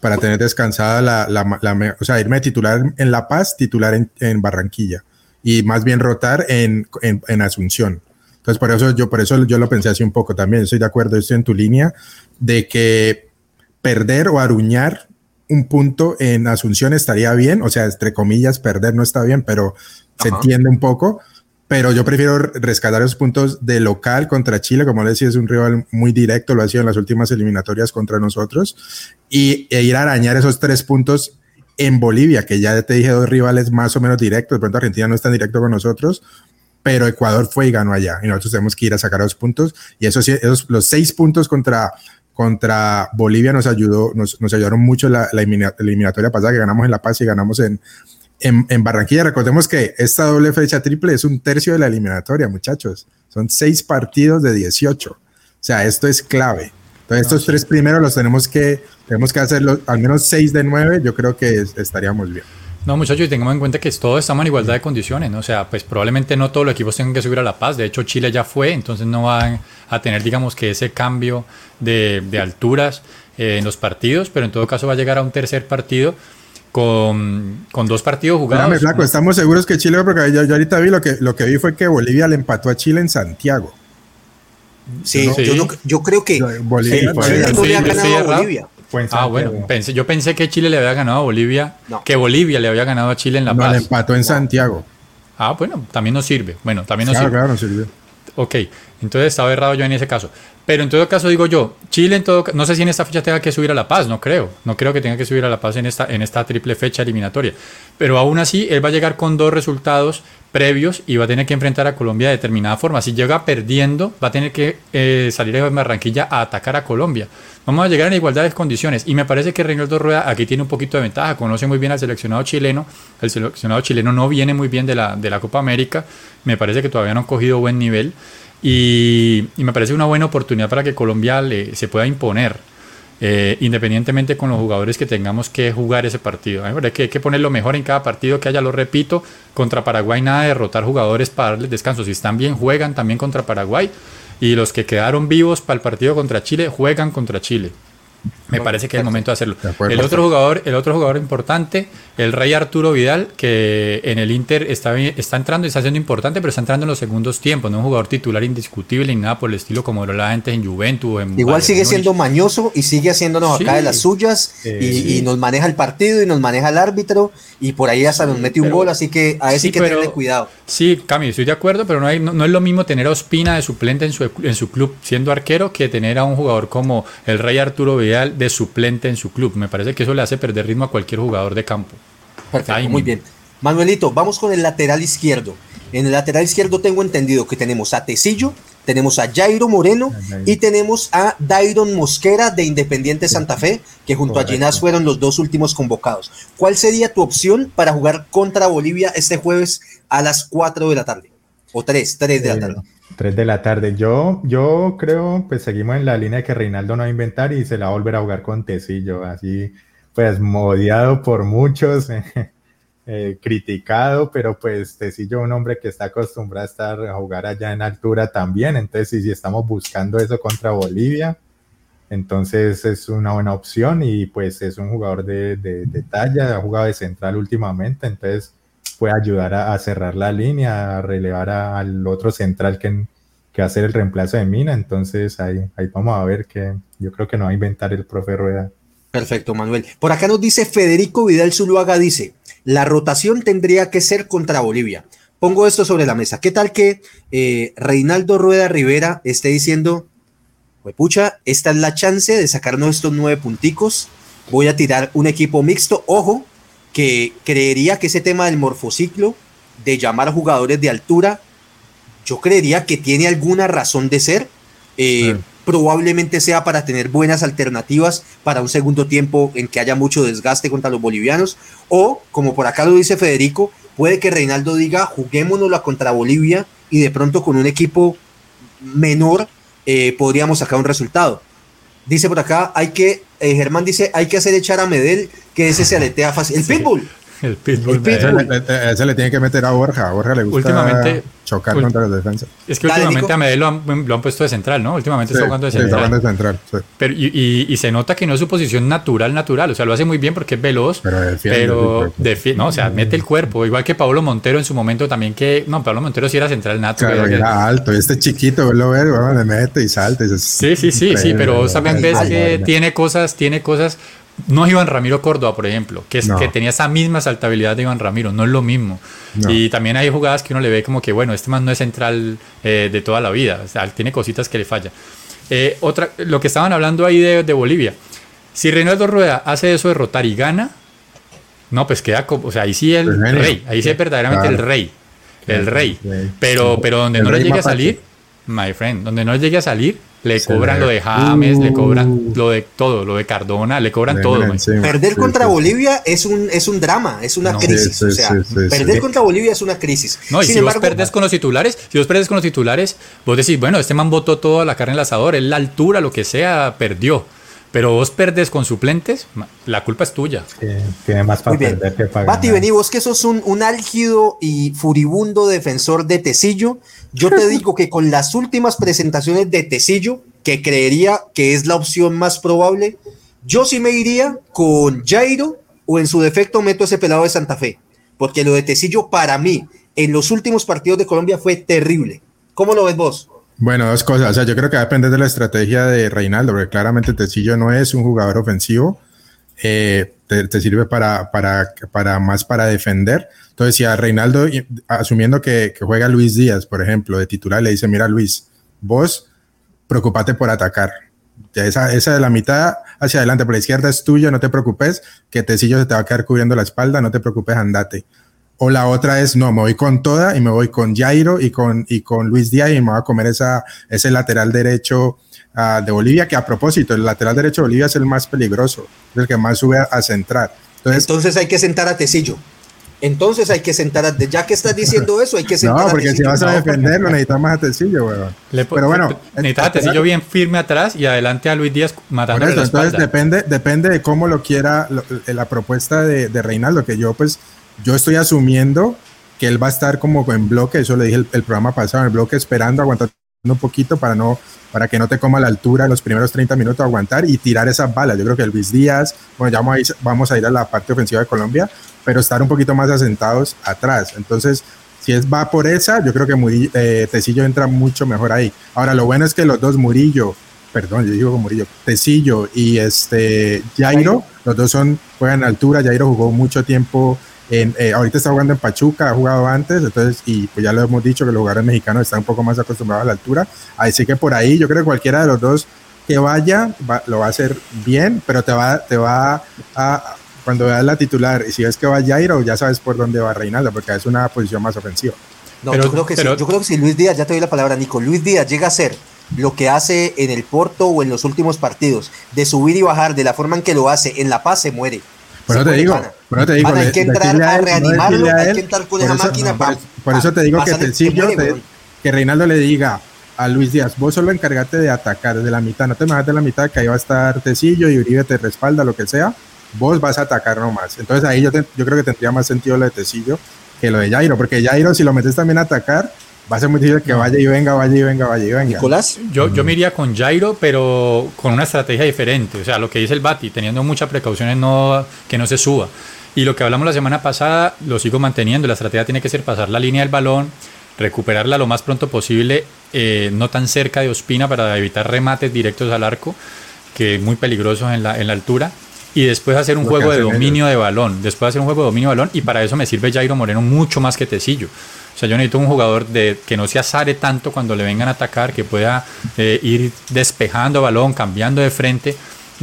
para tener descansada la, la- la o sea, irme titular en La Paz, titular en, en Barranquilla y más bien rotar en, en, en Asunción. Entonces, por eso yo, por eso yo lo pensé así un poco también. Estoy de acuerdo, estoy en tu línea de que perder o aruñar un punto en Asunción estaría bien, o sea, entre comillas, perder no está bien, pero se Ajá. entiende un poco. Pero yo prefiero rescatar esos puntos de local contra Chile, como les decía, es un rival muy directo, lo ha sido en las últimas eliminatorias contra nosotros, y e ir a arañar esos tres puntos en Bolivia, que ya te dije dos rivales más o menos directos, de pronto Argentina no es tan directo con nosotros, pero Ecuador fue y ganó allá, y nosotros tenemos que ir a sacar los puntos, y esos, esos los seis puntos contra, contra Bolivia nos ayudó, nos, ayudaron mucho la, la elimina- eliminatoria pasada que ganamos en La Paz y ganamos en, en, en Barranquilla. Recordemos que esta doble fecha triple es un tercio de la eliminatoria, muchachos. Son seis partidos de 18. O sea, esto es clave. Entonces, estos tres primeros los tenemos que, tenemos que hacerlo al menos seis de nueve. Yo creo que es- estaríamos bien. No, muchachos, y tengamos en cuenta que todos estamos en igualdad de condiciones, ¿no? O sea, pues probablemente no todos los equipos tengan que subir a La Paz. De hecho, Chile ya fue, entonces no van a tener, digamos, que ese cambio de, de alturas eh, en los partidos, pero en todo caso va a llegar a un tercer partido con, con dos partidos jugados. Espérame, flaco, estamos seguros que Chile, porque yo, yo ahorita vi lo que, lo que vi fue que Bolivia le empató a Chile en Santiago. Sí, Sí. Yo, no- yo creo que Bolivia, Sí, Bolivia- Chile no sí, le ha yo estoy ganado a. Bolivia. Fue en Ah, bueno, pensé, yo pensé que Chile le había ganado a Bolivia, No. que Bolivia le había ganado a Chile en La no, Paz. le empató en Santiago. Ah, bueno, también nos sirve. Bueno, también nos Claro, sirve. claro, nos sirvió. Ok, entonces estaba errado yo en ese caso. Pero en todo caso digo yo, Chile en todo no sé si en esta fecha tenga que subir a La Paz, no creo. No creo que tenga que subir a La Paz en esta, en esta triple fecha eliminatoria. Pero aún así, él va a llegar con dos resultados previos y va a tener que enfrentar a Colombia de determinada forma. Si llega perdiendo, va a tener que eh, salir de Barranquilla a atacar a Colombia. Vamos a llegar en igualdad de condiciones. Y me parece que Reinaldo Rueda aquí tiene un poquito de ventaja. Conoce muy bien al seleccionado chileno. El seleccionado chileno no viene muy bien de la, de la Copa América. Me parece que todavía no han cogido buen nivel. Y, me parece una buena oportunidad para que Colombia le- se pueda imponer, eh, independientemente con los jugadores que tengamos que jugar ese partido. Parece que hay que poner lo mejor en cada partido que haya, lo repito, contra Paraguay nada de derrotar jugadores para darles descanso. Si están bien, juegan también contra Paraguay. Y los que quedaron vivos para el partido contra Chile, juegan contra Chile. Me parece que es el momento de hacerlo. El otro jugador, el otro jugador importante, el Rey Arturo Vidal, que en el Inter está, bien- está entrando y está siendo importante, pero está entrando en los segundos tiempos, no es un jugador titular indiscutible ni nada por el estilo como lo era antes en Juventus. o en Igual Bayern sigue Múnich. siendo mañoso y sigue haciéndonos Sí. acá de las suyas Eh, y, sí. y nos maneja el partido y nos maneja el árbitro y por ahí hasta nos mete un pero- gol, así que a eso sí, hay que pero- tenerle cuidado. Sí, Cami, estoy de acuerdo, pero no, hay, no, no es lo mismo tener a Ospina de suplente en su, en su club siendo arquero que tener a un jugador como el Rey Arturo Vidal de suplente en su club. Me parece que eso le hace perder ritmo a cualquier jugador de campo. Perfecto, Timing. muy bien. Manuelito, vamos con el lateral izquierdo. En el lateral izquierdo tengo entendido que tenemos a Tecillo, tenemos a Jairo Moreno y tenemos a Dairon Mosquera de Independiente Santa Fe, que junto a Ginás fueron los dos últimos convocados. ¿Cuál sería tu opción para jugar contra Bolivia este jueves a las 4 de la tarde? O 3, 3 de la tarde. 3 de la tarde. Yo, yo creo, pues seguimos en la línea de que Reinaldo no va a inventar y se la va a volver a jugar con Tecillo, así pues modiado por muchos. Eh, criticado, pero pues Tecillo un hombre que está acostumbrado a estar a jugar allá en altura también, entonces si, estamos buscando eso contra Bolivia, entonces es una buena opción y pues es un jugador de, de, talla, ha jugado de central últimamente, entonces puede ayudar a, cerrar la línea, a relevar al otro central que, va a ser el reemplazo de Mina, entonces ahí, ahí vamos a ver que yo creo que no va a inventar el profe Rueda. Perfecto, Manuel. Por acá nos dice Federico Vidal Zuluaga, dice, la rotación tendría que ser contra Bolivia. Pongo esto sobre la mesa. ¿Qué tal que eh, Reinaldo Rueda Rivera esté diciendo, pucha, esta es la chance de sacarnos estos nueve punticos? Voy a tirar un equipo mixto. Ojo, que creería que ese tema del morfociclo, de llamar a jugadores de altura, yo creería que tiene alguna razón de ser. Eh, probablemente sea para tener buenas alternativas para un segundo tiempo en que haya mucho desgaste contra los bolivianos, o como por acá lo dice Federico, puede que Reinaldo diga juguémonoslo contra Bolivia y de pronto con un equipo menor eh, podríamos sacar un resultado. Dice por acá, hay que, eh, Germán dice, hay que hacer echar a Medel, que ese se aletea fácil. El pitbull. El pitbull. Ese, le, tiene que meter a Borja. A Borja le gusta últimamente, chocar contra las defensas. Es que últimamente a Medel lo han, puesto de central, ¿no? Últimamente está jugando de central. de central pero, y, y, se nota que no es su posición natural, natural. O sea, lo hace muy bien porque es veloz. Pero, defiende, no, o sea, mete el cuerpo. Igual que Pablo Montero en su momento también que... No, Pablo Montero sí era central natural. Claro, era alto. Y este chiquito, lo ver, le mete y salta. sí, sí, sí, sí. Pero también ves que tiene cosas, tiene cosas no es Iván Ramiro Córdoba, por ejemplo, que, es, que tenía esa misma saltabilidad de Iván Ramiro, no es lo mismo. Y también hay jugadas que uno le ve como que, bueno, este man no es central eh, de toda la vida, o sea, tiene cositas que le falla. Eh, otra, lo que estaban hablando ahí de, Bolivia, si Reinaldo Rueda hace eso de rotar y gana, no, pues queda como, o sea, ahí sí el rey, ahí sí es verdaderamente el rey, el rey. Pero, pero donde no le llegue a salir, my friend, donde no llegue a salir, le cobran lo de James, le cobran uh. lo de todo, lo de Cardona, le cobran todo. perder contra Bolivia es un, es un drama, es una crisis. o sea, perder contra Bolivia es una crisis. No, y si vos perdés con los titulares, si vos perdés con los titulares, vos decís, bueno, este man botó toda la carne en el asador, es la altura, lo que sea, perdió. Pero vos perdes con suplentes, la culpa es tuya. tiene más para perder que para Bati, vení vos que sos un, un álgido y furibundo defensor de Tecillo. Yo te digo que con las últimas presentaciones de Tecillo, que creería que es la opción más probable, yo sí me iría con Jairo o en su defecto meto ese pelado de Santa Fe. Porque lo de Tecillo para mí en los últimos partidos de Colombia fue terrible. ¿Cómo lo ves vos? Bueno, dos cosas. O sea, yo creo que va a depender de la estrategia de Reinaldo, porque claramente Tecillo no es un jugador ofensivo. Eh, te, sirve para, para, para más para defender. Entonces, si a Reinaldo, asumiendo que, juega Luis Díaz, por ejemplo, de titular, le dice, mira Luis, vos preocupate por atacar. Esa, esa de la mitad hacia adelante, por la izquierda es tuya, no te preocupes, que Tecillo se te va a quedar cubriendo la espalda, no te preocupes, andate. O la otra es, no, me voy con toda y me voy con Jairo y con, y con Luis Díaz y me voy a comer esa, ese lateral derecho uh, de Bolivia, que a propósito, el lateral derecho de Bolivia es el más peligroso, es el que más sube a, centrar. Entonces, Entonces hay que sentar a Tecillo. Entonces hay que sentar a, ya que estás diciendo eso, hay que sentar No, porque si vas a defenderlo, necesitamos a Tecillo, weón. Pero bueno, necesitas a Tecillo bien firme atrás y adelante a Luis Díaz matando Entonces depende, depende de cómo lo quiera la propuesta de, de Reinaldo, que yo pues yo estoy asumiendo que él va a estar como en bloque, eso le dije el, programa pasado, en el bloque esperando, aguantando un poquito para no para que no te coma la altura en los primeros 30 minutos aguantar y tirar esas balas. Yo creo que el Luis Díaz, bueno, ya vamos a, ir, vamos a ir a la parte ofensiva de Colombia, pero estar un poquito más asentados atrás. Entonces, si es va por esa, yo creo que Murillo, eh, Tecillo entra mucho mejor ahí. Ahora, lo bueno es que los dos, Murillo, perdón, yo digo Murillo, Tecillo y este Jairo, los dos son, juegan altura, Jairo jugó mucho tiempo eh, ahorita está jugando en Pachuca, ha jugado antes, entonces, y pues ya lo hemos dicho que los jugadores mexicanos están un poco más acostumbrados a la altura. Así que por ahí yo creo que cualquiera de los dos que vaya lo va a hacer bien, pero te va, te va a, cuando veas la titular y si ves que va Jairo, ya sabes por dónde va Reinaldo, porque es una posición más ofensiva. No, yo, creo que sí, yo creo que si Luis Díaz, ya te doy la palabra, Nico, Luis Díaz llega a ser lo que hace en el Porto o en los últimos partidos, de subir y bajar de la forma en que lo hace, en La Paz se muere. Por eso te digo, te digo, hay que entrar a, reanimarlo, hay que entrar con esa máquina. Por, eso te digo que Tecillo, que Reinaldo le diga a Luis Díaz, vos solo encargate de atacar desde la mitad, no te metas de la mitad, que ahí va a estar Tecillo y Uribe te respalda, lo que sea, vos vas a atacar nomás. Entonces ahí yo, yo creo que tendría más sentido lo de Tecillo que lo de Jairo, porque Jairo si lo metes también a atacar, va a ser muy difícil que vaya y venga, vaya y venga, vaya y venga. Nicolás. Yo, yo me iría con Jairo, pero con una estrategia diferente. O sea, lo que dice el Bati, teniendo muchas precauciones no, que no se suba. Y lo que hablamos la semana pasada, lo sigo manteniendo. La estrategia tiene que ser pasar la línea del balón, recuperarla lo más pronto posible, eh, no tan cerca de Ospina para evitar remates directos al arco, que es muy peligroso en la, en la altura. Y después hacer un juego de dominio de balón. Después hacer un juego de dominio de balón. Y para eso me sirve Jairo Moreno mucho más que Tecillo. O sea, yo necesito un jugador de, que no se azare tanto cuando le vengan a atacar, que pueda eh, ir despejando balón, cambiando de frente.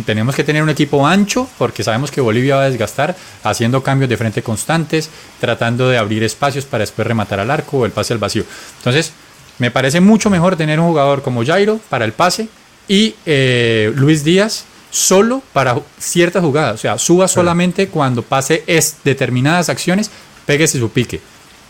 Tenemos que tener un equipo ancho porque sabemos que Bolivia va a desgastar haciendo cambios de frente constantes, tratando de abrir espacios para después rematar al arco o el pase al vacío. Entonces, me parece mucho mejor tener un jugador como Jairo para el pase y eh, Luis Díaz solo para ciertas jugadas. O sea, suba solamente cuando pase es determinadas acciones, péguese su pique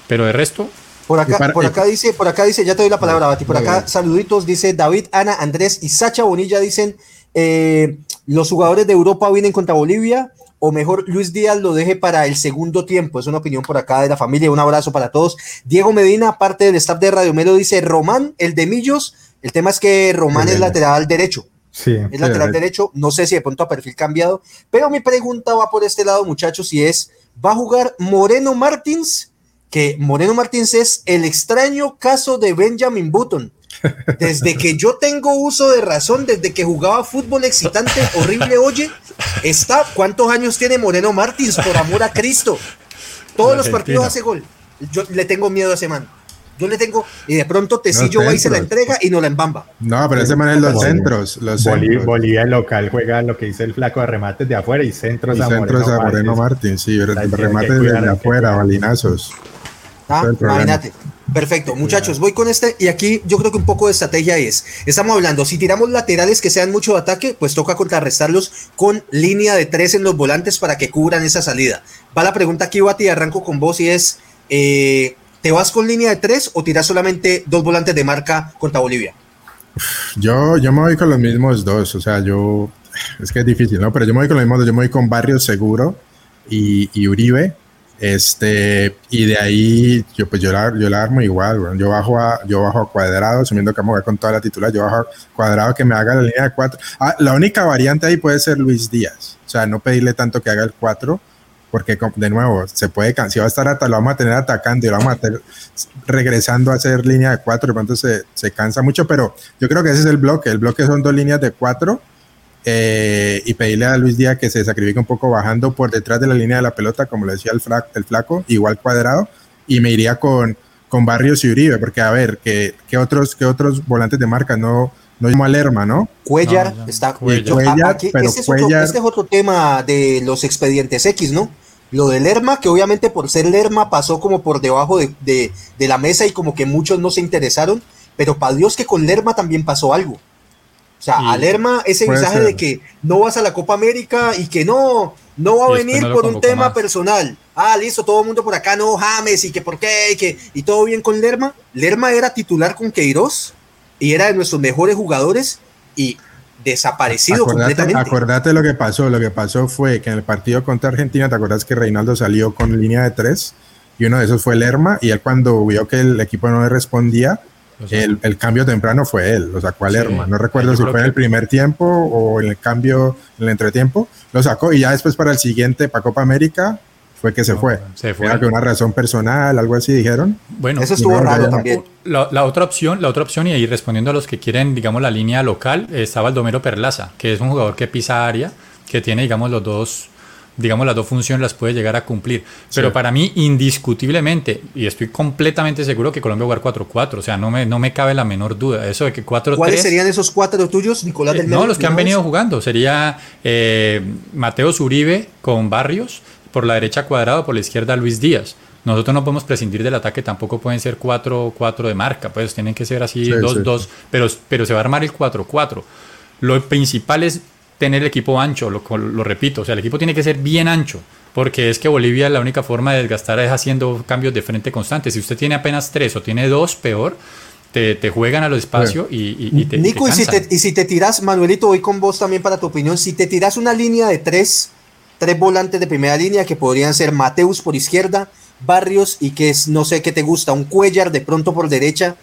pero de resto. Por acá, por acá dice, por acá dice, ya te doy la palabra, Bati. Por acá, saluditos, dice David, Ana, Andrés y Sacha Bonilla dicen: eh, los jugadores de Europa vienen contra Bolivia, o mejor Luis Díaz lo deje para el segundo tiempo. Es una opinión por acá de la familia. Un abrazo para todos. Diego Medina, parte del staff de Radio Melo, dice: Román, el de Millos. El tema es que Román es lateral derecho. Sí, es lateral derecho. No sé si de pronto a perfil cambiado, pero mi pregunta va por este lado, muchachos, y es: ¿va a jugar Moreno Martins? Que Moreno Martins es el extraño caso de Benjamin Button. Desde que yo tengo uso de razón, desde que jugaba fútbol excitante, horrible, oye, está, ¿cuántos años tiene Moreno Martins? Por amor a Cristo. Todos los partidos hace gol. Yo le tengo miedo a ese man. Yo le tengo, y de pronto Tecillo va y se la entrega y no la embamba. No, pero ese man es los centros. Los Bolivia, local juega lo que dice el flaco de remates de afuera y centros, a, centros Moreno a Moreno Martins. sí, remates de afuera, balinazos. Ah, imagínate. Perfecto, muchachos, voy con este y aquí yo creo que un poco de estrategia es, estamos hablando, si tiramos laterales que sean mucho de ataque, pues toca contrarrestarlos con línea de tres en los volantes para que cubran esa salida. Va la pregunta aquí, Bati, arranco con vos y es, eh, ¿te vas con línea de tres o tiras solamente dos volantes de marca contra Bolivia? Yo, yo me voy con los mismos dos, o sea, yo, es que es difícil, ¿no? Pero yo me voy con los mismos dos, yo me voy con Barrios Seguro y, y Uribe este, y de ahí yo pues yo la, yo la armo igual, yo bajo a, yo bajo a cuadrado, asumiendo que vamos a con toda la titular, yo bajo a cuadrado que me haga la línea de cuatro. Ah, la única variante ahí puede ser Luis Díaz, o sea, no pedirle tanto que haga el cuatro, porque de nuevo, se puede, si va a estar, lo vamos a tener atacando y lo vamos a tener regresando a hacer línea de cuatro, de pronto se, se cansa mucho, pero yo creo que ese es el bloque, el bloque son dos líneas de cuatro eh, y pedirle a Luis Díaz que se sacrifique un poco bajando por detrás de la línea de la pelota, como le decía el, el flaco, igual cuadrado, y me iría con, con Barrios y Uribe, porque a ver, ¿qué, qué otros, qué otros volantes de marca no, no llamo a Lerma, ¿no? Cuellar está. Cuellar, pero este, es otro, tema de los expedientes X, ¿no? Lo de Lerma, que obviamente por ser Lerma pasó como por debajo de, de, de la mesa y como que muchos no se interesaron, pero para Dios que con Lerma también pasó algo. O sea, alerma ese mensaje de que no vas a la Copa América y que no, no va a venir por un tema personal. Ah, listo, todo el mundo por acá, no, James, y que por qué, y que, y todo bien con Lerma. Lerma era titular con Queiroz y era de nuestros mejores jugadores y desaparecido completamente. Acordate lo que pasó, lo que pasó fue que en el partido contra Argentina, ¿te acuerdas que Reinaldo salió con línea de tres? Y uno de esos fue Lerma y él cuando vio que el equipo no le respondía, el, el, cambio temprano fue él, lo sacó a Lerma. no recuerdo si fue en el primer tiempo o en el cambio, en el entretiempo. Lo sacó y ya después para el siguiente, para Copa América, fue que se fue. Se fue. Era que una razón personal, algo así dijeron. Bueno, eso estuvo raro también. La, la, otra opción, la otra opción, y ahí respondiendo a los que quieren, digamos, la línea local, estaba el Domero Perlaza, que es un jugador que pisa área, que tiene, digamos, los dos digamos, las dos funciones las puede llegar a cumplir. Pero para mí, indiscutiblemente, y estoy completamente seguro que Colombia va a jugar 4-4, o sea, no me, no me cabe la menor duda. Eso de que 4-3. ¿Cuáles serían esos cuatro tuyos, Nicolás del eh, No, los que han venido jugando. Sería eh, Mateo Zuribe con Barrios, por la derecha Cuadrado, por la izquierda Luis Díaz. Nosotros no podemos prescindir del ataque, tampoco pueden ser 4-4 de marca, pues tienen que ser así 2-2, pero, pero se va a armar el 4-4. Lo principal es tener el equipo ancho, lo, lo, repito, o sea, el equipo tiene que ser bien ancho, porque es que Bolivia la única forma de desgastar es haciendo cambios de frente constantes. Si usted tiene apenas tres o tiene dos, peor, te, te juegan a los espacios y, y, te. Nico, y, si te, y si te tiras, Manuelito, voy con vos también para tu opinión, si te tiras una línea de tres, tres volantes de primera línea que podrían ser Mateus por izquierda, Barrios y que es, no sé qué te gusta, un Cuellar de pronto por derecha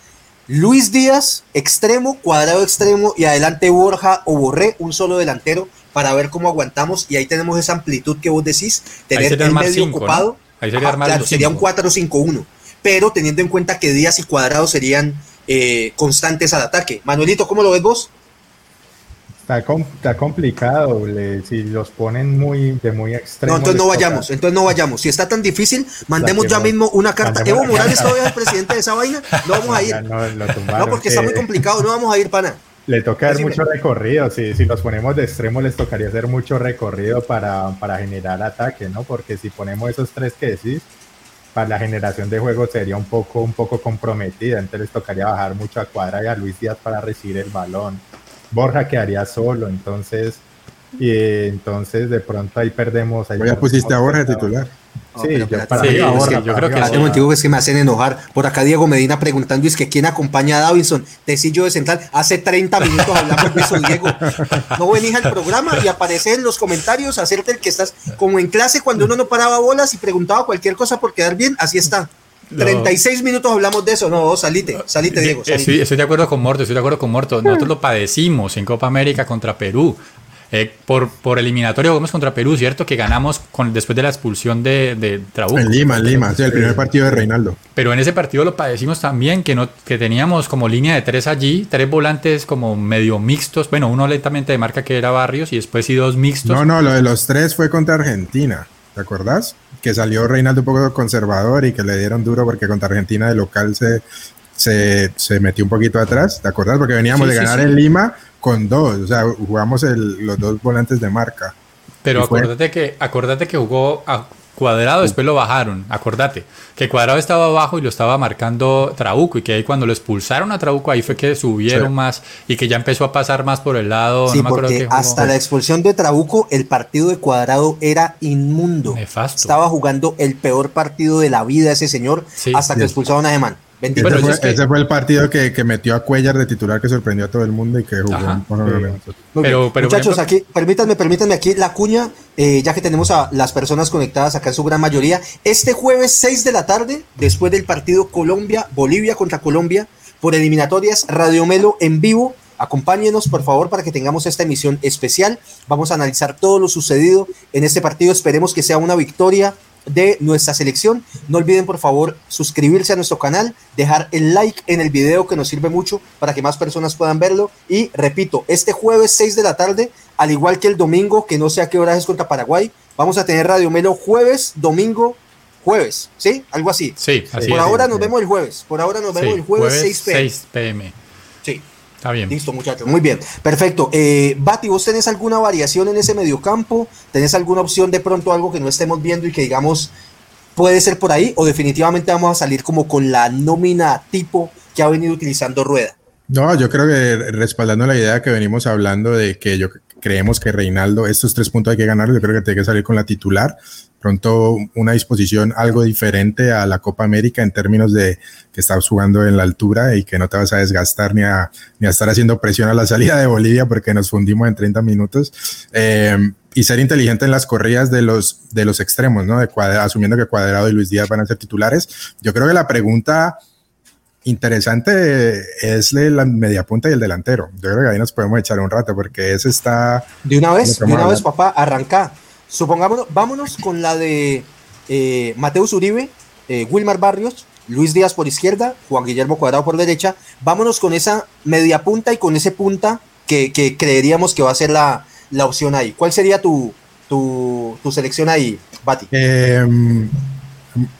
Luis Díaz, extremo, cuadrado extremo y adelante Borja o Borré, un solo delantero para ver cómo aguantamos y ahí tenemos esa amplitud que vos decís, tener el medio ocupado. Ahí sería, claro, sería un 4-5-1, pero teniendo en cuenta que Díaz y Cuadrado serían eh, constantes al ataque. Manuelito, ¿cómo lo ves vos? Está, complicado, si los ponen muy de muy extremo. No, entonces no vayamos, entonces no vayamos. Si está tan difícil, mandemos ya mismo una carta. Evo Morales todavía es el presidente de esa vaina, no vamos a ir. No, porque está muy complicado, no vamos a ir, pana. Le toca hacer mucho recorrido, si, si los ponemos de extremo les tocaría hacer mucho recorrido para, para generar ataque, ¿no? Porque si ponemos esos tres que decís, para la generación de juego sería un poco, un poco comprometida, entonces les tocaría bajar mucho a Cuadra y a Luis Díaz para recibir el balón Borja quedaría solo, entonces, y entonces de pronto ahí perdemos. Ahí ya pusiste a Borja titular. Sí, yo, creo que sí. motivo es que me hacen enojar. Por acá Diego Medina preguntando, es que quién acompaña a Davinson, Tecillo de Central. Hace 30 minutos hablamos de eso, Diego. No venís al programa y aparece en los comentarios hacerte el que estás como en clase cuando uno no paraba bolas y preguntaba cualquier cosa por quedar bien, así está. 36 minutos hablamos de eso. No, salite, salite, Diego. Estoy, de acuerdo con Morto, estoy de acuerdo con Morto. Nosotros lo padecimos en Copa América contra Perú. Eh, por, por eliminatorio jugamos contra Perú, ¿cierto? Que ganamos con, después de la expulsión de, de Trabuco. En Lima, en Lima, sí, el primer partido de Reinaldo. Pero en ese partido lo padecimos también, que, no, que teníamos como línea de tres allí, tres volantes como medio mixtos. Bueno, uno lentamente de marca que era Barrios y después sí dos mixtos. No, no, lo de los tres fue contra Argentina. ¿Te acordás? Que salió Reinaldo un poco conservador y que le dieron duro porque contra Argentina de local se, se, metió un poquito atrás. ¿Te acordás? Porque veníamos de ganar en Lima con dos. O sea, jugamos los dos volantes de marca. Pero acuérdate que, acuérdate que jugó, Cuadrado después lo bajaron, acordate, que Cuadrado estaba abajo y lo estaba marcando Trabuco y que ahí cuando lo expulsaron a Trabuco ahí fue que subieron más y que ya empezó a pasar más por el lado. Sí, porque hasta la expulsión de Trabuco el partido de Cuadrado era inmundo. Estaba jugando el peor partido de la vida ese señor hasta que expulsaron a Gemán. Ese fue, el partido que, metió a Cuellar de titular que sorprendió a todo el mundo y que jugó. pero, Muchachos, aquí, permítanme, permítanme aquí la cuña, eh, ya que tenemos a las personas conectadas acá en su gran mayoría. Este jueves 6 de la tarde, después del partido Colombia-Bolivia contra Colombia, por eliminatorias, Radio Melo en vivo. Acompáñenos, por favor, para que tengamos esta emisión especial. Vamos a analizar todo lo sucedido en este partido. Esperemos que sea una victoria de nuestra selección. No olviden por favor suscribirse a nuestro canal, dejar el like en el video que nos sirve mucho para que más personas puedan verlo. Y repito, este jueves 6 de la tarde, al igual que el domingo, que no sé a qué hora es contra Paraguay, vamos a tener Radio Melo jueves, domingo, jueves, ¿sí? Algo así. Sí, Por ahora nos vemos el jueves. Por ahora nos vemos el jueves, 6 p.m. 6 p.m. Sí. Está bien. Listo, muchachos. Muy bien. Perfecto. Eh, Bati, ¿vos tenés alguna variación en ese mediocampo? ¿Tenés alguna opción de pronto algo que no estemos viendo y que digamos puede ser por ahí? ¿O definitivamente vamos a salir como con la nómina tipo que ha venido utilizando Rueda? No, yo creo que respaldando la idea que venimos hablando de que yo creemos que Reinaldo, estos tres puntos hay que ganar, yo creo que tiene que salir con la titular pronto una disposición algo diferente a la Copa América en términos de que estás jugando en la altura y que no te vas a desgastar ni a, ni a estar haciendo presión a la salida de Bolivia porque nos fundimos en 30 minutos. Eh, y ser inteligente en las corridas de los, de los extremos, ¿no? De asumiendo que Cuadrado y Luis Díaz van a ser titulares. Yo creo que la pregunta interesante es la media punta y el delantero. Yo creo que ahí nos podemos echar un rato porque ese está... De una vez, de una vez, papá, arranca. Supongámonos, vámonos con la de eh, Mateus Uribe, eh, Wilmar Barrios, Luis Díaz por izquierda, Juan Guillermo Cuadrado por derecha. Vámonos con esa media punta y con ese punta que, creeríamos que va a ser la, opción ahí. ¿Cuál sería tu, tu, tu selección ahí, Bati. Em,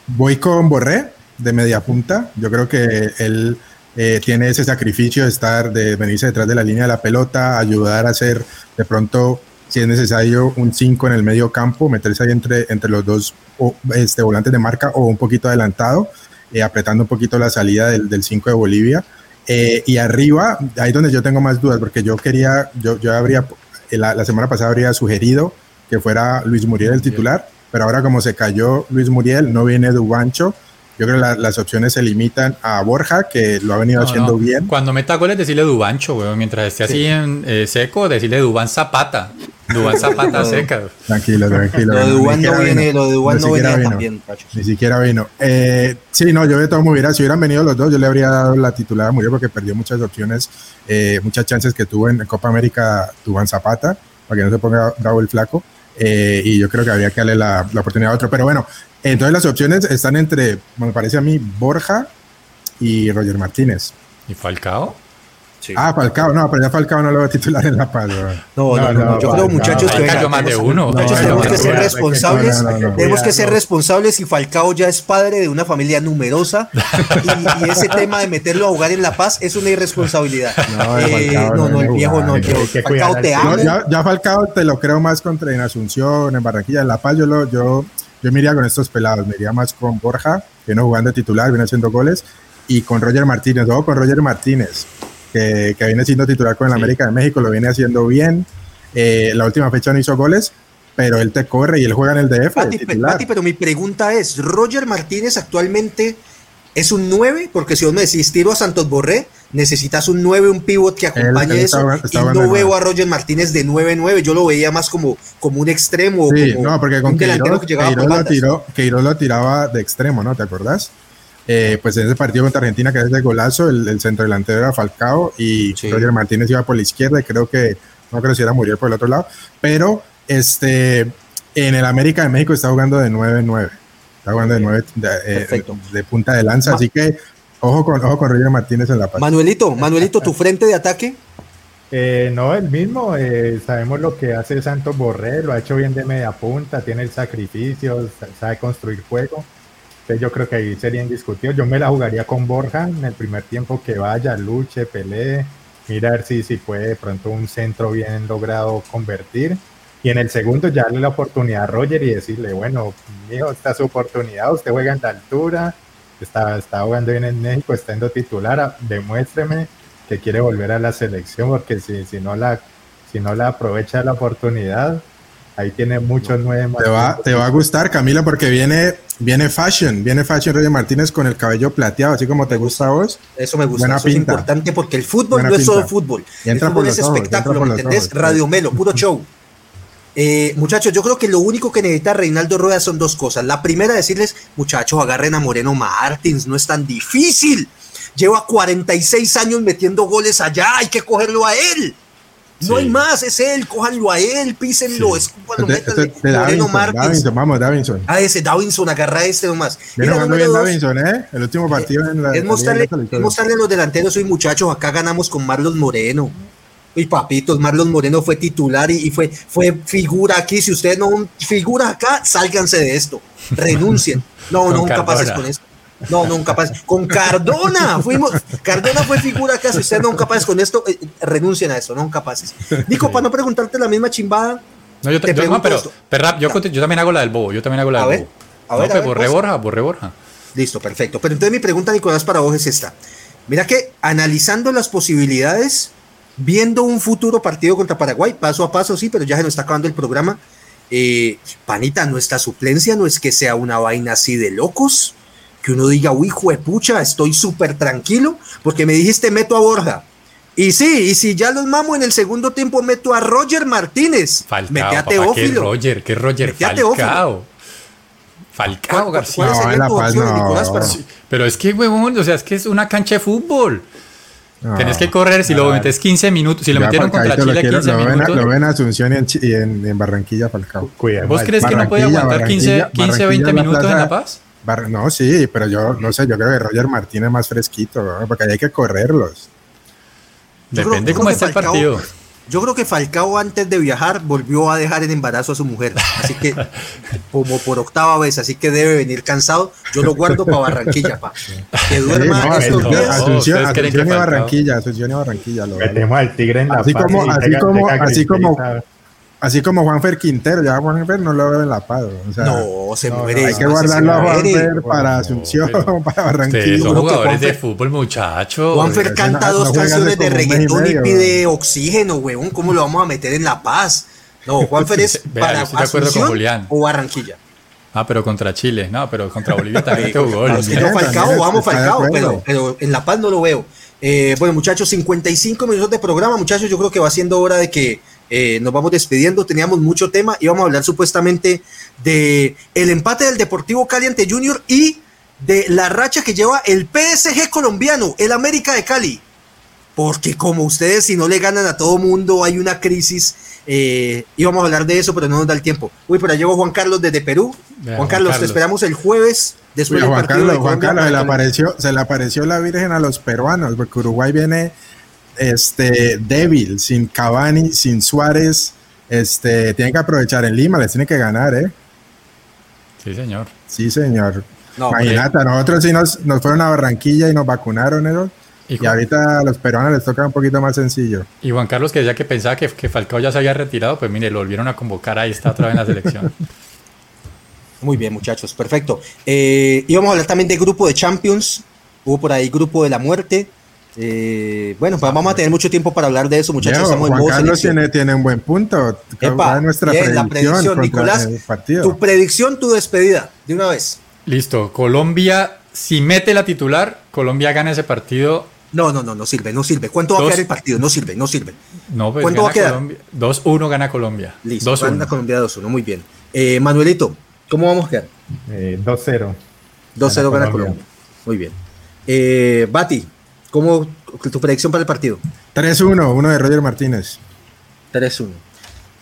voy con Borré de media punta. Yo creo que él eh, tiene ese sacrificio de estar, de venirse detrás de la línea de la pelota, ayudar a hacer de pronto, si es necesario, un 5 en el medio campo, meterse ahí entre, entre los dos este, volantes de marca o un poquito adelantado, eh, apretando un poquito la salida del 5 de Bolivia. Eh, y arriba, ahí donde yo tengo más dudas, porque yo quería, yo, yo habría, la, la semana pasada habría sugerido que fuera Luis Muriel el titular, pero ahora como se cayó Luis Muriel, no viene Dubancho, yo creo que las opciones se limitan a Borja, que lo ha venido haciendo bien. Cuando meta goles, decirle Dubancho, weón. Mientras esté así en eh, seco, decirle Duban Zapata. Duban Zapata seca. Tranquilo, tranquilo. Lo de Duban no viene, lo de Duban no venía también, Ni siquiera vino. Eh, sí, no, yo de todo me hubiera, si hubieran venido los dos, yo le habría dado la titular a Muriel porque perdió muchas opciones, eh, muchas chances que tuvo en Copa América Duban Zapata, para que no se ponga bravo el flaco. y yo creo que habría que darle la, la oportunidad a otro. Pero bueno, entonces las opciones están entre, me parece a mí, Borja y Roger Martínez. ¿Y Falcao? Sí. Ah, Falcao, no, pero ya Falcao no lo va a titular en La Paz. No, no, no, yo creo, muchachos, que venga, más de uno. Muchachos, tenemos que ser responsables. Tenemos que ser responsables y Falcao ya es padre de una familia numerosa y, ese tema de meterlo a jugar en La Paz es una irresponsabilidad. No, eh, no, el viejo no. Falcao te amo. Ya, ya, Falcao te lo creo más contra en Asunción, en Barranquilla, en La Paz. Yo, lo, yo yo me iría con estos pelados, me iría más con Borja, que no jugando titular, viene haciendo goles, y con Roger Martínez, o con Roger Martínez, que, que, viene siendo titular con el América de México, lo viene haciendo bien. Eh, la última fecha no hizo goles, pero él te corre y él juega en el DF. Pati, pero mi pregunta es, ¿Roger Martínez actualmente es un 9, porque si vos me decís tiro a Santos Borré, necesitas un 9, un pivot que acompañe eso. y no veo a Roger Martínez de 9-9, yo lo veía más como, como un extremo. Sí, no, porque con Queiroz, que lo, tiró, lo tiraba de extremo, ¿no? ¿Te acordás? Eh, pues en ese partido contra Argentina, que es de golazo, el, centro delantero era Falcao y Roger Martínez iba por la izquierda y creo que, no creo si era Muriel por el otro lado, pero este, en el América de México está jugando de 9-9. Está jugando de, nueve, eh, de, punta de lanza, así que ojo con, ojo con Roger Martínez en la parte. Manuelito, Manuelito, ¿tu frente de ataque? Eh, no, el mismo. Eh, sabemos lo que hace Santos Borré, lo ha hecho bien de media punta, tiene el sacrificio, sabe construir juego. Entonces yo creo que ahí sería indiscutible. Yo me la jugaría con Borja en el primer tiempo que vaya, luche, pelee, mira a ver si, si puede de pronto un centro bien logrado convertir y en el segundo ya darle la oportunidad a Roger y decirle, bueno, hijo, esta es su oportunidad, usted juega en la altura, está, está jugando bien en México, está en titular, demuéstreme que quiere volver a la selección, porque si, si, no, la, si no la aprovecha la oportunidad, ahí tiene muchos nueve más. Te va, te va a gustar, Camila, porque viene, viene fashion, viene fashion Roger Martínez con el cabello plateado, así como te gusta a vos. Eso me gusta, eso es importante porque el fútbol no es solo fútbol. el fútbol es espectáculo, ¿me entendés? Radio Melo, puro show. Eh, muchachos, yo creo que lo único que necesita Reinaldo Rueda son dos cosas. La primera, decirles, muchachos, agarren a Moreno Martins, no es tan difícil. Lleva 46 años metiendo goles allá, hay que cogerlo a él. No hay más, es él, cójanlo a él, písenlo, sí. Moreno Martins. vamos, Davinson. Ah, ese Davinson, agarra a este nomás. Viene jugando bien Davinson, ¿eh? El último partido en la. Es mostrarle, es mostrarle a los delanteros, soy muchachos, acá ganamos con Marlos Moreno. Y papitos, Marlon Moreno fue titular y, fue, fue figura aquí. Si ustedes no figura acá, sálganse de esto. Renuncien. No, no, nunca pases con esto. No, nunca pases. Con Cardona, fuimos. Cardona fue figura acá. Si ustedes no son capaces con esto, eh, renuncien a eso, no capaces. Nico, para no preguntarte la misma chimbada. No, yo, te, yo pero, yo, yo, también hago la del bobo. Yo también hago la del bobo. A ver, no, a ver, borré pues. Borja, borré Borja. Listo, perfecto. Pero entonces mi pregunta, Nicolás, para vos es esta. Mira que analizando las posibilidades viendo un futuro partido contra Paraguay, paso a paso, sí, pero ya se nos está acabando el programa. Eh, panita, nuestra suplencia no es que sea una vaina así de locos, que uno diga, uy, pucha, estoy súper tranquilo, porque me dijiste meto a Borja. Y sí, y si ya los mamo en el segundo tiempo, meto a Roger Martínez. Falcao, mete a Teófilo. ¿qué Roger? ¿Qué Roger? Falcao. Falcao García. pero es que, huevón, o sea, es que es una cancha de fútbol. Tienes que correr, si lo metes 15 minutos, si lo metieron contra Chile 15 lo ven, minutos. Lo ven Asunción y en, en, Barranquilla, Falcao. ¿Vos crees que no puede aguantar 15, 15 20 minutos en La Paz? No, sí, pero yo no sé, yo creo que Roger Martínez es más fresquito, porque hay que correrlos. Depende cómo esté el partido. Yo creo que Falcao antes de viajar volvió a dejar en embarazo a su mujer, así que como por octava vez, así que debe venir cansado. Yo lo guardo para Barranquilla, pa. Que duerma no, estos no, días. Asunción, ¿ustedes creen que Asunción y? Barranquilla, Asunción y Barranquilla. Lo, Metemos al tigre en la Así paz como- así como- así como-. Así como Juanfer Quintero, ya Juanfer no lo veo en la paz. O sea, No, se no, muere. hay que guardarlo a. Juanfer para Asunción, para Ustedes Barranquilla. son jugadores de fútbol, muchachos. Juanfer canta no- dos no canciones de reggaetón y pide oxígeno, weón. ¿Cómo lo vamos a meter en La Paz? No, Juanfer es Vea, para yo estoy de acuerdo con Asunción Julián. o Barranquilla. Ah, pero contra Chile. No, pero contra Bolivia también Bien, yo Falcao, vamos Falcao, pero, pero en La Paz no lo veo. Eh, bueno, muchachos, 55 minutos de programa, muchachos, yo creo que va siendo hora de que eh, nos vamos despidiendo. Teníamos mucho tema, íbamos a hablar supuestamente de el empate del Deportivo Cali ante Junior y de la racha que lleva el PSG colombiano, el América de Cali. Porque como ustedes, si no le ganan a todo mundo, hay una crisis. Eh, íbamos a hablar de eso, pero no nos da el tiempo. Uy, pero llegó Juan Carlos desde Perú. Juan Juan Carlos, te esperamos el jueves después del Juan partido Carlos, de Juan Carlos se, le apareció, se le apareció la Virgen a los peruanos, porque Uruguay viene este, débil, sin Cavani, sin Suárez. Este, tienen que aprovechar en Lima, les tiene que ganar, ¿eh? Sí, señor. Sí, señor. No, Imagínate, a nosotros sí nos, nos fueron a Barranquilla y nos vacunaron, ¿no? Y, Y ahorita a los peruanos les toca un poquito más sencillo. y Juan Carlos, que decía que pensaba que, que Falcao ya se había retirado, pues mire, lo volvieron a convocar. Ahí está otra vez en la selección. Muy bien, muchachos, perfecto. Eh, íbamos a hablar también de grupo de Champions. Hubo por ahí grupo de la muerte. Eh, bueno, pues vamos a tener mucho tiempo para hablar de eso, muchachos. Viejo, Estamos en Juan modo Carlos tiene, tiene un buen punto. Epa, Va nuestra bien, la predicción, predicción, contra Nicolás. Tu predicción, tu despedida, de una vez. Listo. Colombia, si mete la titular, Colombia gana ese partido. No, no, no, no sirve, no sirve. ¿Cuánto va a Dos. quedar el partido? No sirve, no sirve. No, pues ¿Cuánto va a gana quedar? Colombia. 2-1 gana Colombia. Listo, 2-1. gana Colombia 2-1, muy bien. Eh, Manuelito, ¿cómo vamos a quedar? Eh, 2-0. 2-0 gana Colombia. Colombia. Muy bien. Eh, Bati, ¿cómo tu predicción para el partido? 3-1, uno de Roger Martínez. 3-1.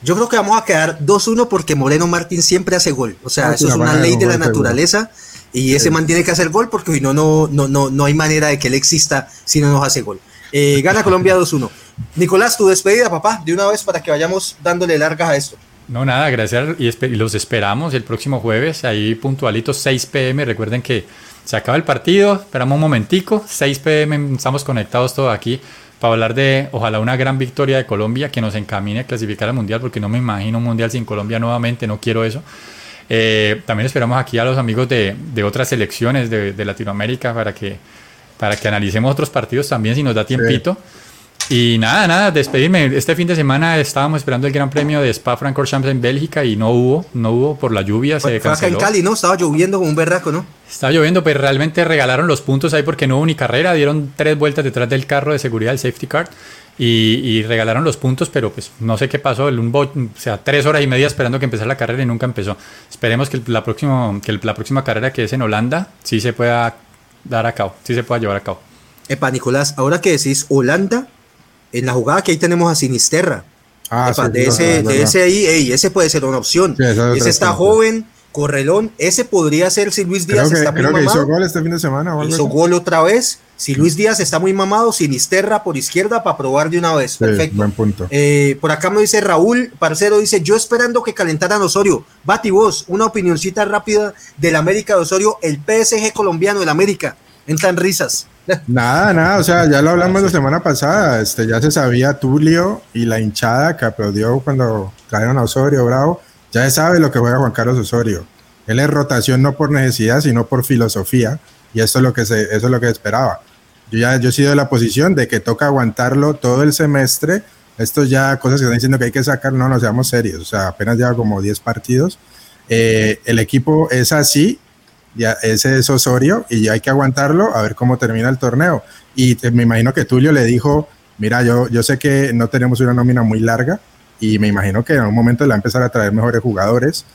Yo creo que vamos a quedar 2-1 porque Moreno Martín siempre hace gol. O sea, Ah, eso es una ley de la naturaleza y ese man tiene que hacer gol porque si no, no, no, no, no hay manera de que él exista si no nos hace gol. Eh, gana Colombia 2-1. Nicolás, tu despedida, papá, de una vez para que vayamos dándole largas a esto. No, nada, gracias y los esperamos el próximo jueves, ahí puntualitos 6 pm. Recuerden que se acaba el partido, esperamos un momentico, 6 pm, estamos conectados todos aquí para hablar de, ojalá, una gran victoria de Colombia que nos encamine a clasificar al Mundial, porque no me imagino un Mundial sin Colombia nuevamente, no quiero eso. Eh, también esperamos aquí a los amigos de, de otras selecciones de, de Latinoamérica para que, para que analicemos otros partidos también si nos da tiempito. Y nada, nada, despedirme. Este fin de semana estábamos esperando el Gran Premio de Spa Francorchamps en Bélgica y no hubo, no hubo por la lluvia, se fue acá en canceló. Cali, ¿no? Estaba lloviendo como un berraco, ¿no? Estaba lloviendo, pero realmente regalaron los puntos ahí porque no hubo ni carrera, dieron tres vueltas detrás del carro de seguridad, el safety car, y, y regalaron los puntos, pero pues no sé qué pasó, el, un o sea, tres horas y media esperando que empezara la carrera y nunca empezó. Esperemos que, la, próxima, que la próxima carrera que es en Holanda sí se pueda dar a cabo, sí se pueda llevar a cabo. Epa, Nicolás, ahora que decís Holanda, en la jugada que ahí tenemos a Sinisterra. Ah, Epa, sí, de, ese, es de verdad. ese ahí, ey, ese puede ser una opción. Sí, ese está joven, correlón. Ese podría ser si Luis Creo Díaz que, está muy creo que mamado. hizo gol este fin de semana. o algo Hizo así. gol otra vez. Si Luis Díaz está muy mamado, Sinisterra por izquierda para probar de una vez. Sí, Perfecto. buen punto. Eh, por acá me dice Raúl Parcero, dice, yo esperando que calentaran Osorio. Bati vos, una opinioncita rápida del América de Osorio, el PSG colombiano, el América. Entran risas. Nada, nada, o sea, ya lo hablamos la semana pasada, este, ya se sabía Tulio y la hinchada que aplaudió cuando trajeron a Osorio, Bravo, ya se sabe lo que juega Juan Carlos Osorio. Él es rotación no por necesidad, sino por filosofía, y eso es lo que se, eso es lo que esperaba. Yo ya yo he sido de la posición de que toca aguantarlo todo el semestre. Esto ya cosas que están diciendo que hay que sacar, no, no seamos serios, o sea, apenas lleva como 10 partidos. Eh, el equipo es así, ya ese es Osorio y ya hay que aguantarlo a ver cómo termina el torneo. Y me imagino que Tulio le dijo, mira, yo, yo sé que no tenemos una nómina muy larga y me imagino que en algún momento le va a empezar a traer mejores jugadores,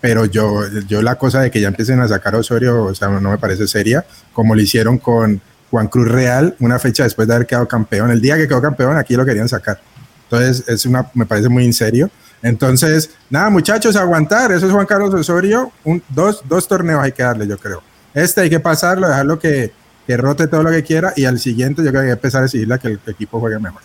pero yo, yo la cosa de que ya empiecen a sacar Osorio, o sea, no me parece seria, como lo hicieron con Juan Cruz Real una fecha después de haber quedado campeón. El día que quedó campeón, aquí lo querían sacar. Entonces, es una, me parece muy en serio. Entonces, nada, muchachos, aguantar. Eso es Juan Carlos Osorio. Un, dos, dos torneos hay que darle, yo creo. Este hay que pasarlo, dejarlo que, que rote todo lo que quiera y al siguiente yo creo que hay que empezar a exigirle a que el equipo juegue mejor.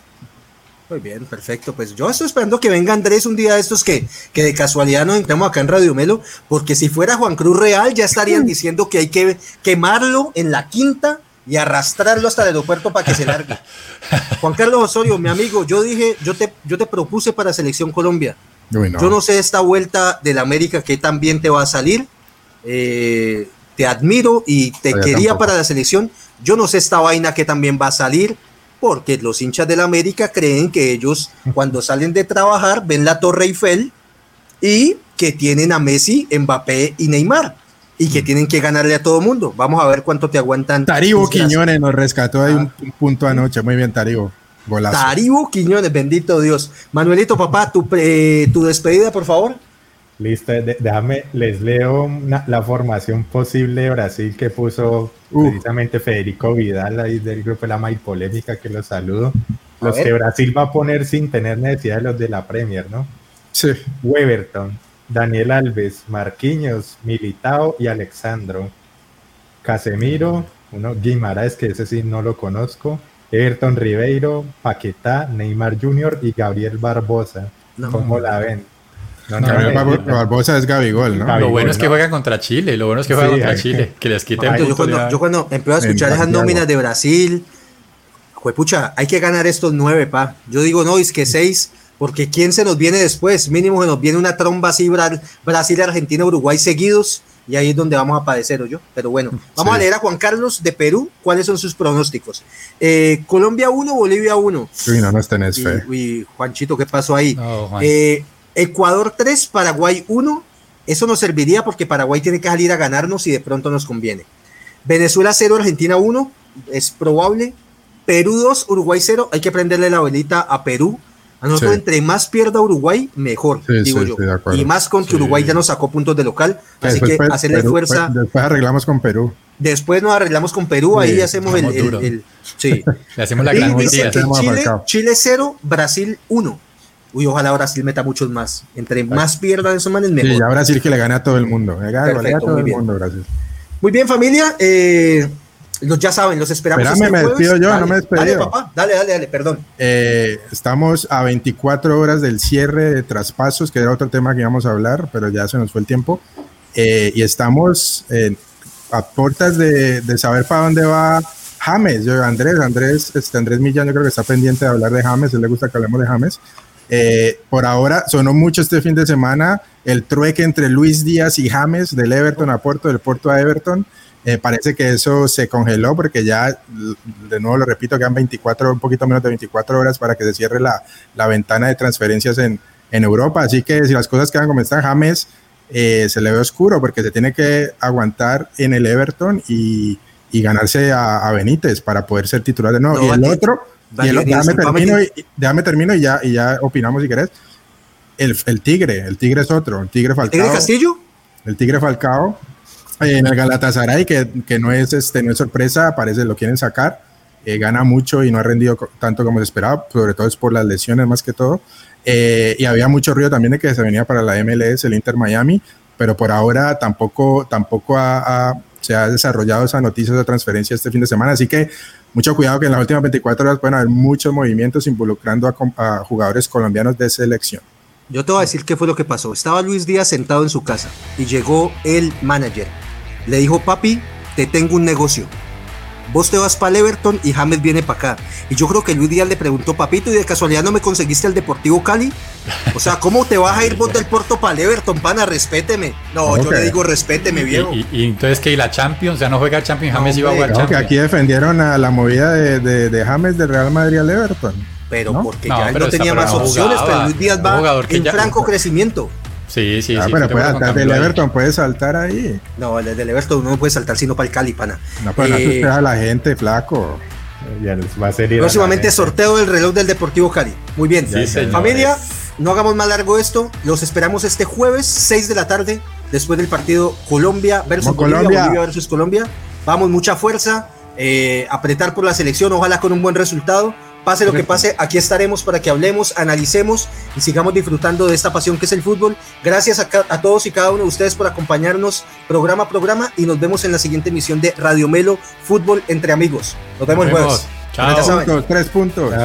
Muy bien, perfecto. Pues yo estoy esperando que venga Andrés un día de estos que, que de casualidad nos entremos acá en Radio Melo, porque si fuera Juan Cruz Real ya estarían diciendo que hay que quemarlo en la quinta y arrastrarlo hasta el aeropuerto para que se largue. Juan Carlos Osorio, mi amigo, yo dije, yo te, yo te propuse para Selección Colombia. Yo no sé esta vuelta del América que también te va a salir. Eh, te admiro y te quería para la selección. Yo no sé esta vaina que también va a salir porque los hinchas del América creen que ellos cuando salen de trabajar ven la Torre Eiffel y que tienen a Messi, Mbappé y Neymar y que tienen que ganarle a todo mundo. Vamos a ver cuánto te aguantan. Taribo Quiñones nos rescató ahí un, ah. punto anoche. Muy bien, Taribo. Golazo. Taribo Quiñones, bendito Dios. Manuelito, papá, tu, tu despedida, por favor. Listo, déjame, les leo la formación posible de Brasil que puso precisamente Federico Vidal ahí del grupo de la May Polémica, que los saludo. los que Brasil va a poner sin tener necesidad de los de la Premier, ¿no? Sí. Weberton, Daniel Alves, Marquinhos, Militao y Alexandro. Casemiro, uno Guimaraes, que ese sí no lo conozco. Everton Ribeiro, Paquetá, Neymar Jr. y Gabriel Barbosa. ¿Cómo la ven? No, no, Barbosa es Gabigol, ¿no? lo bueno es que juega contra Chile, lo bueno es que juega contra Chile, que les quiten yo, cuando, yo cuando empiezo a escuchar esas nóminas de Brasil, pucha, hay que ganar estos nueve, pa. Yo digo, no, es que seis, porque ¿quién se nos viene después? Mínimo se nos viene una tromba así, Brasil, Argentina, Uruguay seguidos, y ahí es donde vamos a padecer, yo. Pero bueno, vamos a leer a Juan Carlos de Perú, cuáles son sus pronósticos. Eh, Colombia 1, Bolivia 1. Uy, no, no tenés fe. Uy, Juanchito, ¿qué pasó ahí? eh, Ecuador 3, Paraguay 1. Eso nos serviría porque Paraguay tiene que salir a ganarnos y de pronto nos conviene. Venezuela 0, Argentina 1. Es probable. Perú 2, Uruguay 0. Hay que prenderle la velita a Perú. A nosotros, entre más pierda Uruguay, mejor, digo yo. y más con que Uruguay ya nos sacó puntos de local. Así que hacerle fuerza. Después arreglamos con Perú. Después nos arreglamos con Perú. ahí hacemos el, Sí. Le hacemos la gran Chile, Chile 0, Brasil 1. Uy, ojalá Brasil meta muchos más. Entre más pierdan esos manes, mejor. Sí, ya Brasil que le gane a todo el mundo. Perfecto, todo muy el bien. mundo, Brasil. Muy bien, familia. Eh, los, ya saben, los esperamos. Espérame, este me despido yo, no me despido. Dale, papá, dale, dale, dale, perdón. Eh, estamos a 24 horas del cierre de traspasos, que era otro tema que íbamos a hablar, pero ya se nos fue el tiempo. Eh, y estamos a puertas de, de, saber para dónde va James. Yo, Andrés, Andrés, este, Andrés Millán, yo creo que está pendiente de hablar de James, él le gusta que hablemos de James. Eh, por ahora sonó mucho este fin de semana el trueque entre Luis Díaz y James del Everton a Puerto, del Puerto a Everton. Eh, parece que eso se congeló porque ya, de nuevo lo repito, quedan 24, un poquito menos de 24 horas para que se cierre la, la ventana de transferencias en, en, Europa. Así que si las cosas quedan como están, James eh, se le ve oscuro porque se tiene que aguantar en el Everton y, y ganarse a, Benítez para poder ser titular de nuevo. y el otro déjame, termino y, déjame termino y ya, y ya opinamos si querés. El, el, Tigre, el Tigre es otro, el Tigre Falcao. ¿Tigre Castillo? El Tigre Falcao en el Galatasaray, que, que no, es, este, no es sorpresa, parece lo quieren sacar. Eh, gana mucho y no ha rendido tanto como se esperaba, sobre todo es por las lesiones más que todo. Eh, y había mucho ruido también de que se venía para la MLS, el Inter Miami, pero por ahora tampoco, tampoco ha, se ha desarrollado esa noticia de transferencia este fin de semana. Así que mucho cuidado que en las últimas 24 horas pueden haber muchos movimientos involucrando a, jugadores colombianos de selección. Yo te voy a decir qué fue lo que pasó. Estaba Luis Díaz sentado en su casa y llegó el manager. Le dijo, papi, te tengo un negocio vos te vas para el Everton y James viene para acá. Y yo creo que Luis Díaz le preguntó, papito, y de casualidad no me conseguiste el Deportivo Cali. O sea, ¿cómo te vas a ir vos del Porto para el Everton, pana? Respéteme. No, yo le digo, respéteme, viejo. Y, entonces que la Champions, ya no juega Champions, James iba a jugar Champions. Que aquí defendieron a la movida de, de, James del Real Madrid al Everton. Pero porque ya él no tenía más opciones, pero Luis Díaz va en franco crecimiento. Sí, sí, ah, sí. Pero puede saltar del Everton, puede saltar ahí. No, el del Everton no puede saltar sino para el Cali, pana. No, pero eh, no a la gente, flaco. Ya va a ser próximamente sorteo del reloj del Deportivo Cali. Muy bien. Familia, no hagamos más largo esto. Los esperamos este jueves, 6 de la tarde, después del partido Colombia versus Colombia, Bolivia versus Colombia. Vamos, mucha fuerza. Eh, apretar por la selección, ojalá con un buen resultado. Pase lo que pase, aquí estaremos para que hablemos, analicemos y sigamos disfrutando de esta pasión que es el fútbol. Gracias a, todos y cada uno de ustedes por acompañarnos programa a programa y nos vemos en la siguiente emisión de Radio Melo Fútbol entre amigos. Nos vemos el jueves. Chao. Tres puntos.